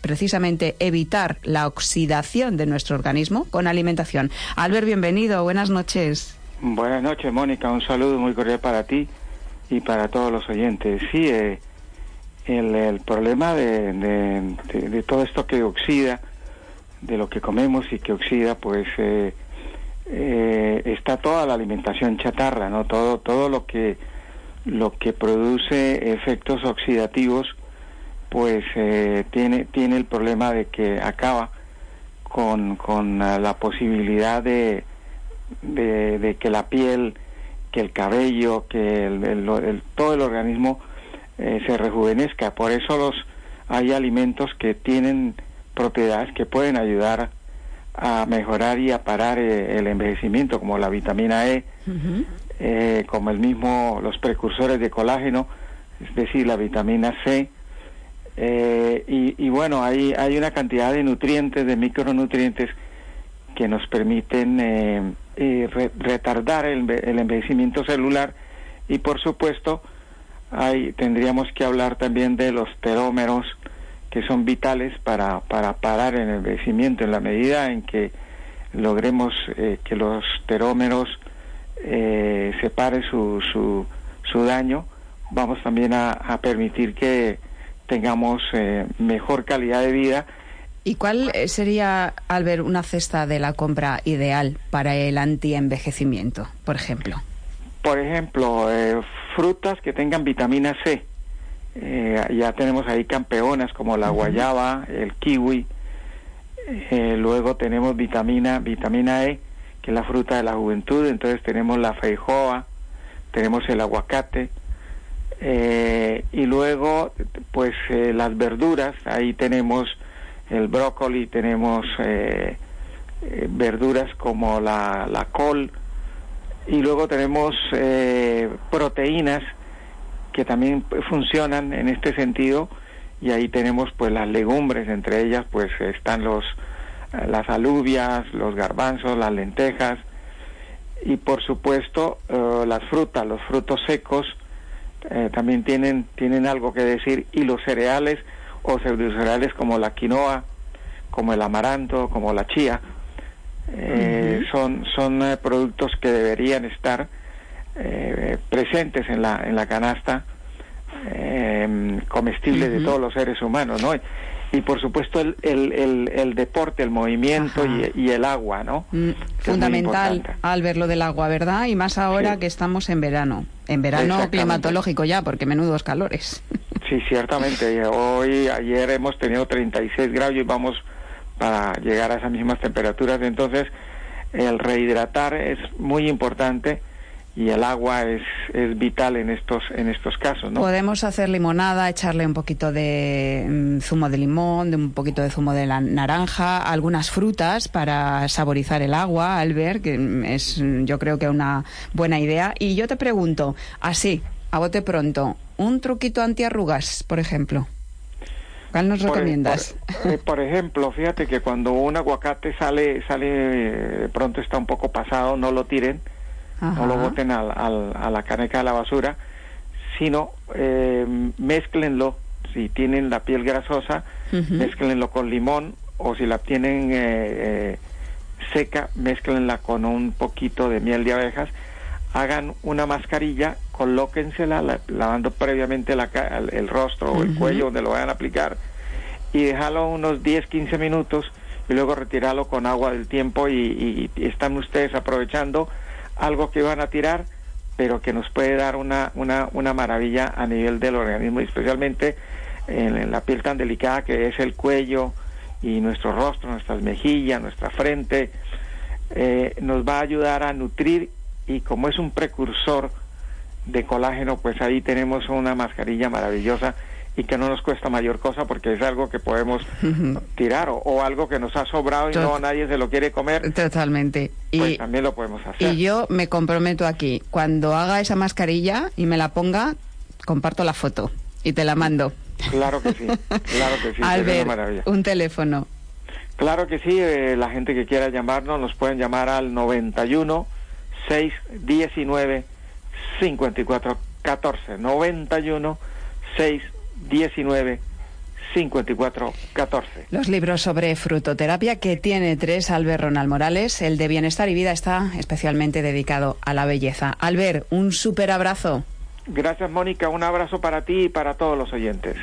A: precisamente evitar la oxidación de nuestro organismo con alimentación. Albert, bienvenido, buenas noches.
G: Buenas noches, Mónica, un saludo muy cordial para ti y para todos los oyentes. Sí, eh, el, problema de, de, todo esto que oxida, de lo que comemos y que oxida, pues eh, eh, está toda la alimentación chatarra, ¿no? Todo, todo lo que lo que produce efectos oxidativos, pues eh, tiene tiene el problema de que acaba con, con la posibilidad de, de, que la piel, que el cabello, que el, todo el organismo eh, se rejuvenezca. Por eso los hay alimentos que tienen propiedades que pueden ayudar a mejorar y a parar eh, el envejecimiento, como la vitamina E, eh, como el mismo los precursores de colágeno, es decir, la vitamina C. y, bueno, hay, hay una cantidad de nutrientes, de micronutrientes que nos permiten retardar el, el envejecimiento celular y por supuesto hay, tendríamos que hablar también de los terómeros que son vitales para, para parar el envejecimiento en la medida en que logremos eh, que los terómeros eh, separe su, su, su, daño, vamos también a, permitir que tengamos eh, mejor calidad de vida.
A: ¿Y cuál sería, Albert, una cesta de la compra ideal para el antienvejecimiento, por ejemplo?
G: Por ejemplo, eh, frutas que tengan vitamina C. Eh, ya tenemos ahí campeonas como la guayaba, el kiwi. Eh, luego tenemos vitamina, vitamina E, que es la fruta de la juventud. Entonces tenemos la feijoa, tenemos el aguacate. y luego, pues las verduras, ahí tenemos el brócoli, tenemos verduras como la, la col, y luego tenemos eh, proteínas que también funcionan en este sentido y ahí tenemos pues las legumbres entre ellas pues están los las alubias los garbanzos las lentejas y por supuesto eh, las frutas los frutos secos eh, también tienen tienen algo que decir y los cereales o pseudocereales como la quinoa como el amaranto como la chía eh, son, son eh, productos que deberían estar eh, presentes en la, en la canasta em, comestible de todos los seres humanos, ¿no? Y por supuesto el, el, el, deporte, el movimiento y, el agua, ¿no?
A: Mm, fundamental al ver lo del agua, ¿verdad? Y más ahora que estamos en verano. En verano climatológico ya, porque menudos calores.
G: Sí, ciertamente. Hoy, ayer hemos tenido 36 grados y vamos para llegar a esas mismas temperaturas. Entonces, el rehidratar es muy importante y el agua es, es vital en estos en estos casos.
A: Podemos hacer limonada, echarle un poquito de mm, zumo de limón, de un poquito de zumo de la naranja, algunas frutas para saborizar el agua, Albert, que mm, es mm, yo creo que una buena idea. Y yo te pregunto, así, a bote pronto, un truquito antiarrugas, por ejemplo. ¿Cuál nos recomiendas?
G: Eh, por, ejemplo, fíjate que cuando un aguacate sale, sale de pronto está un poco pasado, no lo tiren, no lo boten al, a la caneca de la basura, sino eh, mezclenlo, si tienen la piel grasosa, mezclenlo con limón, o si la tienen eh, seca, mezclenla con un poquito de miel de abejas, hagan una mascarilla colóquensela lavando previamente la, el rostro o el cuello donde lo vayan a aplicar y dejarlo unos 10, 15 minutos y luego retirarlo con agua del tiempo y, están ustedes aprovechando algo que van a tirar pero que nos puede dar una, una, una maravilla a nivel del organismo, especialmente en, la piel tan delicada que es el cuello y nuestro rostro, nuestras mejillas, nuestra frente, eh, nos va a ayudar a nutrir y como es un precursor de colágeno, pues ahí tenemos una mascarilla maravillosa y que no nos cuesta mayor cosa porque es algo que podemos tirar o, algo que nos ha sobrado y no nadie se lo quiere comer.
A: Totalmente.
G: Pues también lo podemos hacer.
A: Y yo me comprometo aquí, cuando haga esa mascarilla y me la ponga, comparto la foto y te la mando.
G: Claro que sí, claro que sí.
A: Albert, un teléfono.
G: Claro que sí, eh, la gente que quiera llamarnos nos pueden llamar al 91 619 5414 91 619 5414.
A: Los libros sobre frutoterapia que tiene tres Albert Ronald Morales, el de Bienestar y Vida está especialmente dedicado a la belleza. Albert, un súper abrazo.
G: Gracias Mónica, un abrazo para ti y para todos los oyentes.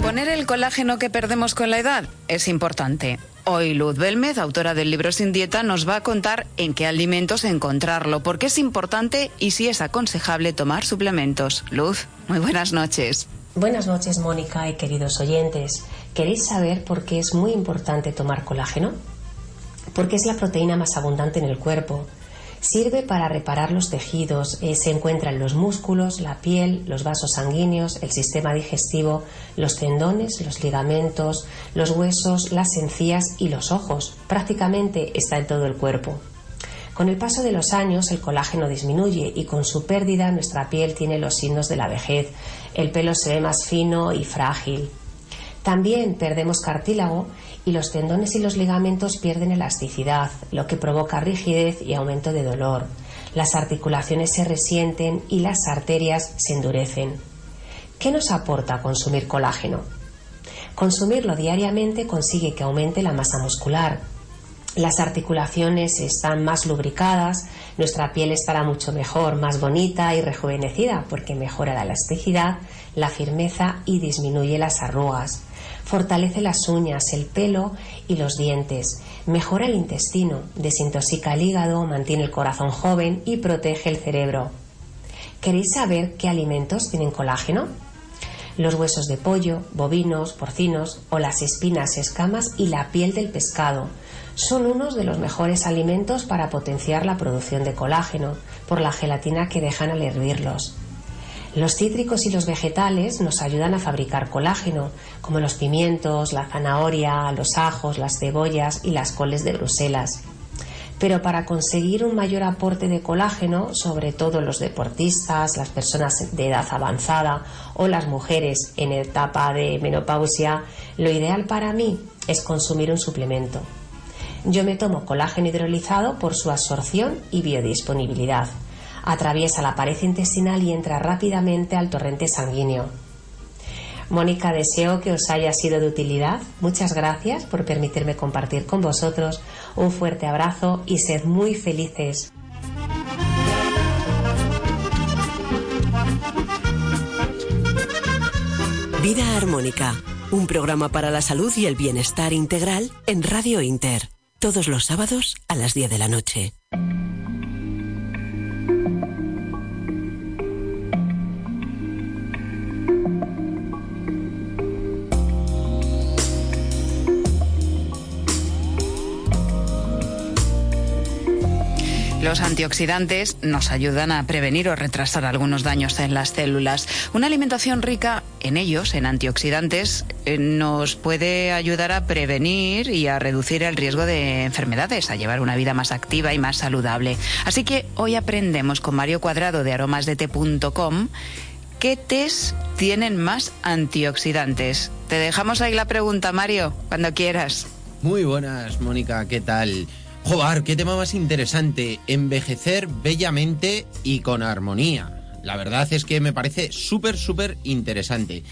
A: Poner el colágeno que perdemos con la edad es importante. Hoy Luz Belmez, autora del libro Sin Dieta, nos va a contar en qué alimentos encontrarlo, por qué es importante y si es aconsejable tomar suplementos. Luz, muy buenas noches.
H: Buenas noches, Mónica y queridos oyentes. ¿Queréis saber por qué es muy importante tomar colágeno? Porque es la proteína más abundante en el cuerpo Sirve para reparar los tejidos, eh, se encuentra en los músculos, la piel, los vasos sanguíneos, el sistema digestivo, los tendones, los ligamentos, los huesos, las encías y los ojos. Prácticamente está en todo el cuerpo. Con el paso de los años el colágeno disminuye y con su pérdida nuestra piel tiene los signos de la vejez, el pelo se ve más fino y frágil. También perdemos cartílago y los tendones y los ligamentos pierden elasticidad, lo que provoca rigidez y aumento de dolor. Las articulaciones se resienten y las arterias se endurecen. ¿Qué nos aporta consumir colágeno? Consumirlo diariamente consigue que aumente la masa muscular. Las articulaciones están más lubricadas, nuestra piel estará mucho mejor, más bonita y rejuvenecida porque mejora la elasticidad, la firmeza y disminuye las arrugas fortalece las uñas, el pelo y los dientes, mejora el intestino, desintoxica el hígado, mantiene el corazón joven y protege el cerebro. ¿Queréis saber qué alimentos tienen colágeno? Los huesos de pollo, bovinos, porcinos o las espinas, escamas y la piel del pescado son unos de los mejores alimentos para potenciar la producción de colágeno por la gelatina que dejan al hervirlos. Los cítricos y los vegetales nos ayudan a fabricar colágeno, como los pimientos, la zanahoria, los ajos, las cebollas y las coles de Bruselas. Pero para conseguir un mayor aporte de colágeno, sobre todo los deportistas, las personas de edad avanzada o las mujeres en etapa de menopausia, lo ideal para mí es consumir un suplemento. Yo me tomo colágeno hidrolizado por su absorción y biodisponibilidad atraviesa la pared intestinal y entra rápidamente al torrente sanguíneo. Mónica, deseo que os haya sido de utilidad. Muchas gracias por permitirme compartir con vosotros. Un fuerte abrazo y sed muy felices.
B: Vida Armónica, un programa para la salud y el bienestar integral en Radio Inter, todos los sábados a las 10 de la noche.
A: Los antioxidantes nos ayudan a prevenir o retrasar algunos daños en las células. Una alimentación rica en ellos, en antioxidantes, eh, nos puede ayudar a prevenir y a reducir el riesgo de enfermedades, a llevar una vida más activa y más saludable. Así que hoy aprendemos con Mario Cuadrado de aromasdete.com qué tés tienen más antioxidantes. Te dejamos ahí la pregunta, Mario, cuando quieras.
I: Muy buenas, Mónica, ¿qué tal? Joder, qué tema más interesante. Envejecer bellamente y con armonía. La verdad es que me parece súper, súper interesante.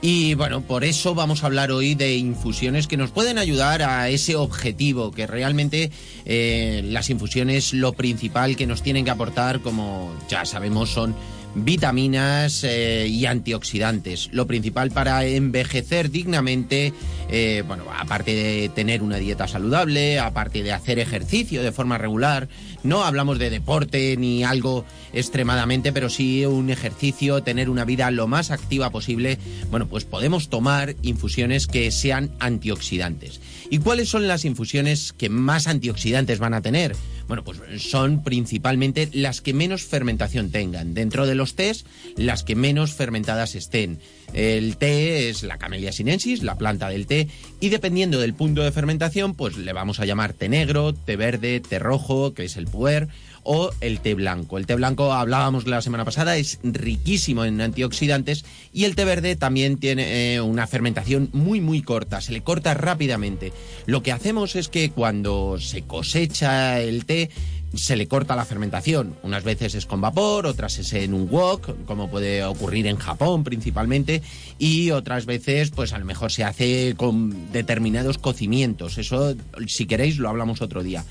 I: Y bueno, por eso vamos a hablar hoy de infusiones que nos pueden ayudar a ese objetivo, que realmente eh, las infusiones lo principal que nos tienen que aportar, como ya sabemos, son vitaminas eh, y antioxidantes. Lo principal para envejecer dignamente, eh, bueno, aparte de tener una dieta saludable, aparte de hacer ejercicio de forma regular, no hablamos de deporte ni algo extremadamente, pero sí un ejercicio, tener una vida lo más activa posible, bueno, pues podemos tomar infusiones que sean antioxidantes. ¿Y cuáles son las infusiones que más antioxidantes van a tener? Bueno, pues son principalmente las que menos fermentación tengan. Dentro de los tés, las que menos fermentadas estén. El té es la Camellia sinensis, la planta del té, y dependiendo del punto de fermentación, pues le vamos a llamar té negro, té verde, té rojo, que es el puer, o el té blanco. El té blanco, hablábamos la semana pasada, es riquísimo en antioxidantes y el té verde también tiene eh, una fermentación muy muy corta, se le corta rápidamente. Lo que hacemos es que cuando se cosecha el té, se le corta la fermentación. Unas veces es con vapor, otras es en un wok, como puede ocurrir en Japón principalmente, y otras veces pues a lo mejor se hace con determinados cocimientos. Eso si queréis lo hablamos otro día.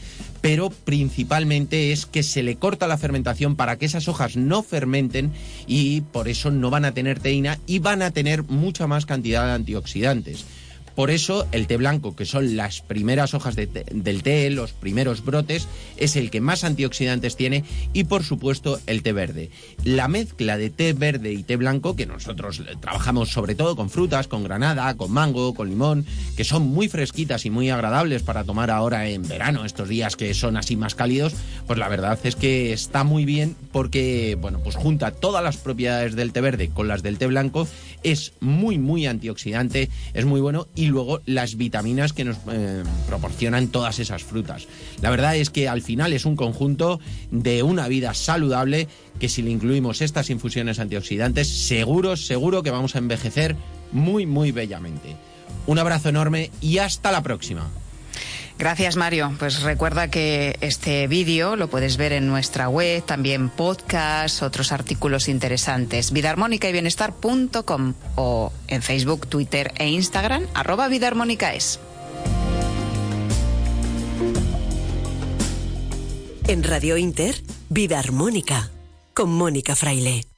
I: Pero principalmente es que se le corta la fermentación para que esas hojas no fermenten y por eso no van a tener teína y van a tener mucha más cantidad de antioxidantes. Por eso el té blanco, que son las primeras hojas del té, los primeros brotes, es el que más antioxidantes tiene y por supuesto el té verde. La mezcla de té verde y té blanco, que nosotros trabajamos sobre todo con frutas, con granada, con mango, con limón, que son muy fresquitas y muy agradables para tomar ahora en verano, estos días que son así más cálidos, pues la verdad es que está muy bien porque, bueno, pues junta todas las propiedades del té verde con las del té blanco, es muy, muy antioxidante, es muy bueno y luego las vitaminas que nos eh, proporcionan todas esas frutas. La verdad es que al final es un conjunto de una vida saludable que si le incluimos estas infusiones antioxidantes, seguro, seguro que vamos a envejecer muy, muy bellamente. Un abrazo enorme y hasta la próxima.
A: Gracias, Mario. Pues recuerda que este vídeo lo puedes ver en nuestra web, también podcast, otros artículos interesantes, vidaarmónica y bienestar.com o en Facebook, Twitter e Instagram, arroba es.
B: En Radio Inter, Vida Armónica, con Mónica Fraile.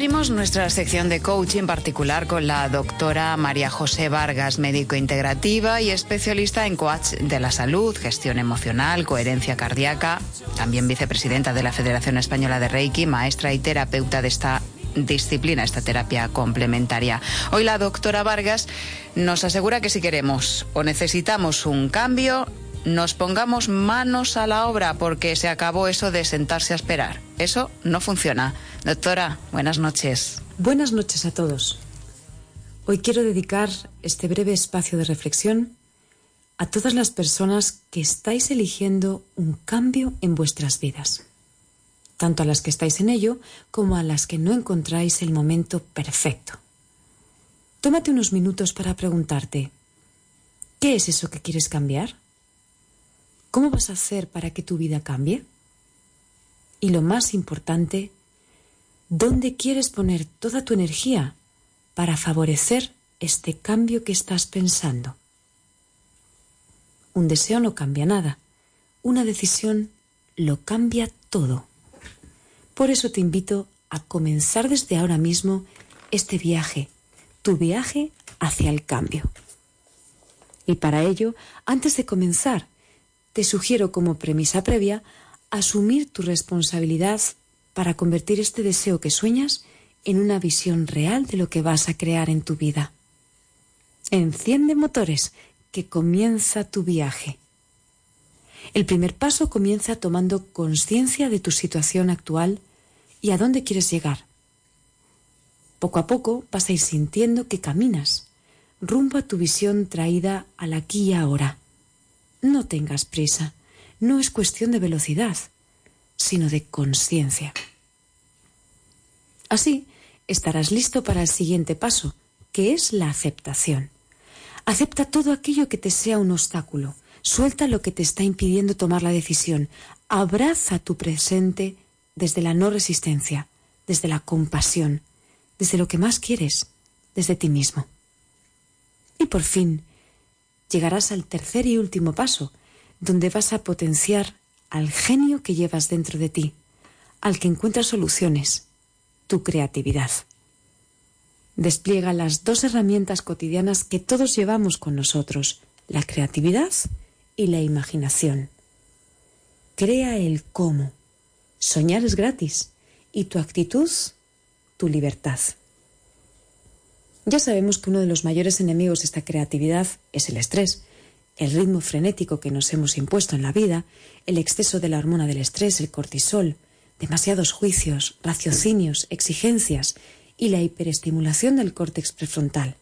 A: Abrimos nuestra sección de coaching en particular con la doctora María José Vargas, médico integrativa y especialista en coach de la salud, gestión emocional, coherencia cardíaca, también vicepresidenta de la Federación Española de Reiki, maestra y terapeuta de esta disciplina, esta terapia complementaria. Hoy la doctora Vargas nos asegura que si queremos o necesitamos un cambio, nos pongamos manos a la obra porque se acabó eso de sentarse a esperar. Eso no funciona. Doctora, buenas noches.
J: Buenas noches a todos. Hoy quiero dedicar este breve espacio de reflexión a todas las personas que estáis eligiendo un cambio en vuestras vidas, tanto a las que estáis en ello como a las que no encontráis el momento perfecto. Tómate unos minutos para preguntarte, ¿qué es eso que quieres cambiar? ¿Cómo vas a hacer para que tu vida cambie? Y lo más importante, ¿dónde quieres poner toda tu energía para favorecer este cambio que estás pensando? Un deseo no cambia nada, una decisión lo cambia todo. Por eso te invito a comenzar desde ahora mismo este viaje, tu viaje hacia el cambio. Y para ello, antes de comenzar, te sugiero como premisa previa asumir tu responsabilidad para convertir este deseo que sueñas en una visión real de lo que vas a crear en tu vida. Enciende motores, que comienza tu viaje. El primer paso comienza tomando conciencia de tu situación actual y a dónde quieres llegar. Poco a poco vas a ir sintiendo que caminas rumbo a tu visión traída al aquí y ahora. No tengas prisa. No es cuestión de velocidad, sino de conciencia. Así, estarás listo para el siguiente paso, que es la aceptación. Acepta todo aquello que te sea un obstáculo. Suelta lo que te está impidiendo tomar la decisión. Abraza tu presente desde la no resistencia, desde la compasión, desde lo que más quieres, desde ti mismo. Y por fin, llegarás al tercer y último paso, donde vas a potenciar al genio que llevas dentro de ti, al que encuentras soluciones, tu creatividad. Despliega las dos herramientas cotidianas que todos llevamos con nosotros, la creatividad y la imaginación. Crea el cómo. Soñar es gratis y tu actitud, tu libertad. Ya sabemos que uno de los mayores enemigos de esta creatividad es el estrés, el ritmo frenético que nos hemos impuesto en la vida, el exceso de la hormona del estrés, el cortisol, demasiados juicios, raciocinios, exigencias y la hiperestimulación del córtex prefrontal.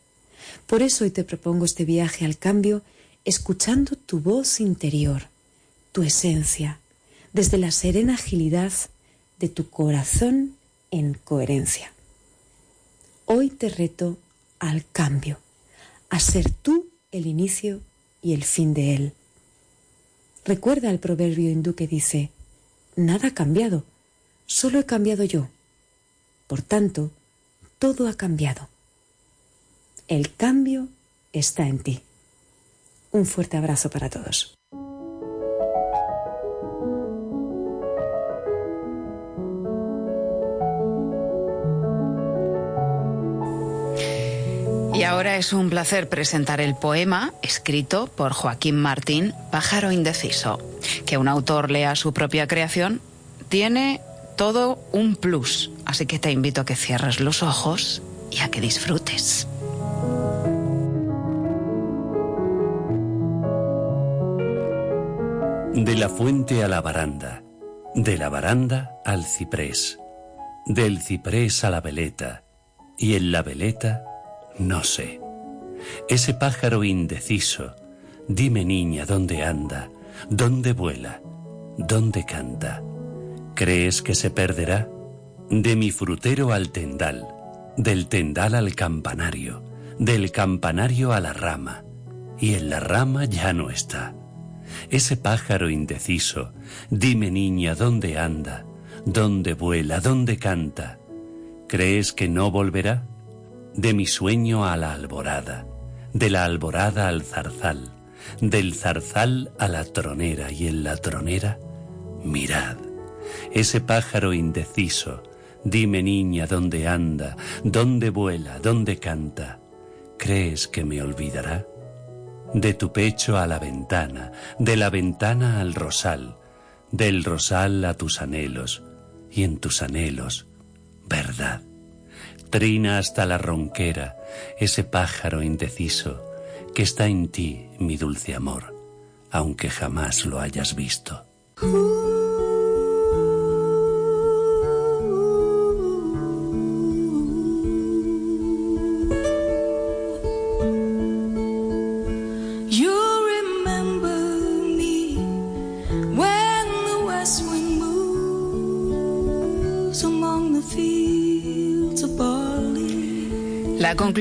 J: Por eso hoy te propongo este viaje al cambio escuchando tu voz interior, tu esencia, desde la serena agilidad de tu corazón en coherencia. Hoy te reto al cambio, a ser tú el inicio y el fin de él. Recuerda el proverbio hindú que dice, nada ha cambiado, solo he cambiado yo. Por tanto, todo ha cambiado. El cambio está en ti. Un fuerte abrazo para todos.
A: Y ahora es un placer presentar el poema escrito por Joaquín Martín, Pájaro Indeciso. Que un autor lea su propia creación tiene todo un plus, así que te invito a que cierres los ojos y a que disfrutes.
K: De la fuente a la baranda, de la baranda al ciprés, del ciprés a la veleta, y en la veleta no sé. Ese pájaro indeciso, dime niña dónde anda, dónde vuela, dónde canta. ¿Crees que se perderá? De mi frutero al tendal, del tendal al campanario, del campanario a la rama, y en la rama ya no está. Ese pájaro indeciso, dime niña dónde anda, dónde vuela, dónde canta. ¿Crees que no volverá? De mi sueño a la alborada, de la alborada al zarzal, del zarzal a la tronera y en la tronera, mirad, ese pájaro indeciso, dime niña dónde anda, dónde vuela, dónde canta, ¿crees que me olvidará? De tu pecho a la ventana, de la ventana al rosal, del rosal a tus anhelos, y en tus anhelos, verdad trina hasta la ronquera, ese pájaro indeciso que está en ti, mi dulce amor, aunque jamás lo hayas visto.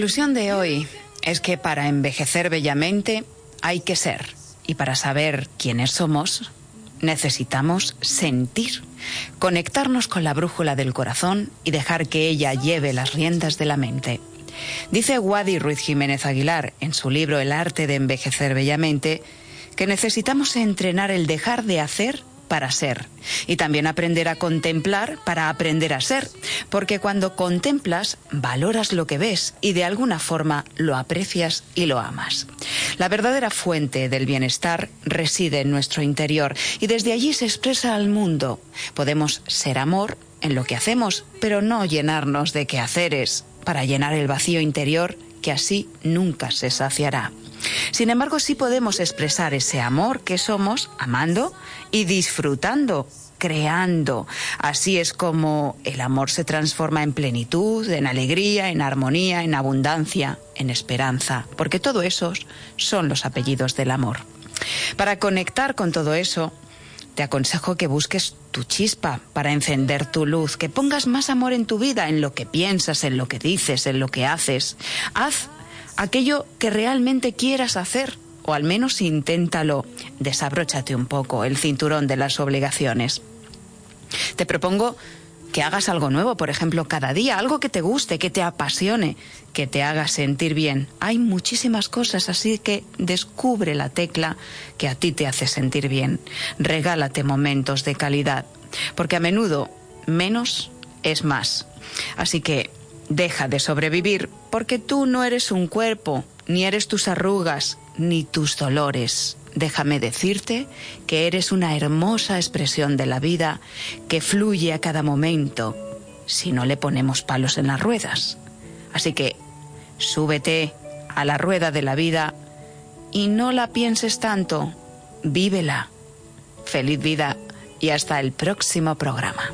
A: Conclusión de hoy es que para envejecer bellamente hay que ser. Y para saber quiénes somos, necesitamos sentir, conectarnos con la brújula del corazón y dejar que ella lleve las riendas de la mente. Dice Wadi Ruiz Jiménez Aguilar en su libro El arte de envejecer bellamente que necesitamos entrenar el dejar de hacer para ser y también aprender a contemplar para aprender a ser, porque cuando contemplas valoras lo que ves y de alguna forma lo aprecias y lo amas. La verdadera fuente del bienestar reside en nuestro interior y desde allí se expresa al mundo. Podemos ser amor en lo que hacemos, pero no llenarnos de quehaceres para llenar el vacío interior que así nunca se saciará. Sin embargo, sí podemos expresar ese amor que somos amando y disfrutando creando. Así es como el amor se transforma en plenitud, en alegría, en armonía, en abundancia, en esperanza, porque todo esos son los apellidos del amor. Para conectar con todo eso, te aconsejo que busques tu chispa para encender tu luz, que pongas más amor en tu vida, en lo que piensas, en lo que dices, en lo que haces. Haz aquello que realmente quieras hacer, o al menos inténtalo. Desabróchate un poco el cinturón de las obligaciones. Te propongo que hagas algo nuevo, por ejemplo, cada día, algo que te guste, que te apasione, que te haga sentir bien. Hay muchísimas cosas, así que descubre la tecla que a ti te hace sentir bien. Regálate momentos de calidad, porque a menudo menos es más. Así que Deja de sobrevivir porque tú no eres un cuerpo, ni eres tus arrugas, ni tus dolores. Déjame decirte que eres una hermosa expresión de la vida que fluye a cada momento si no le ponemos palos en las ruedas. Así que súbete a la rueda de la vida y no la pienses tanto, vívela. Feliz vida y hasta el próximo programa.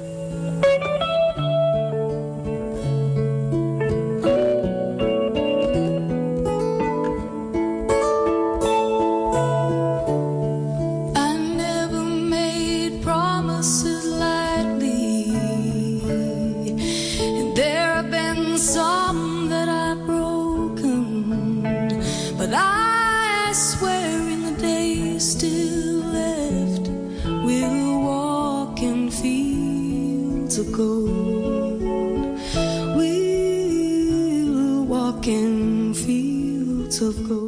L: Of gold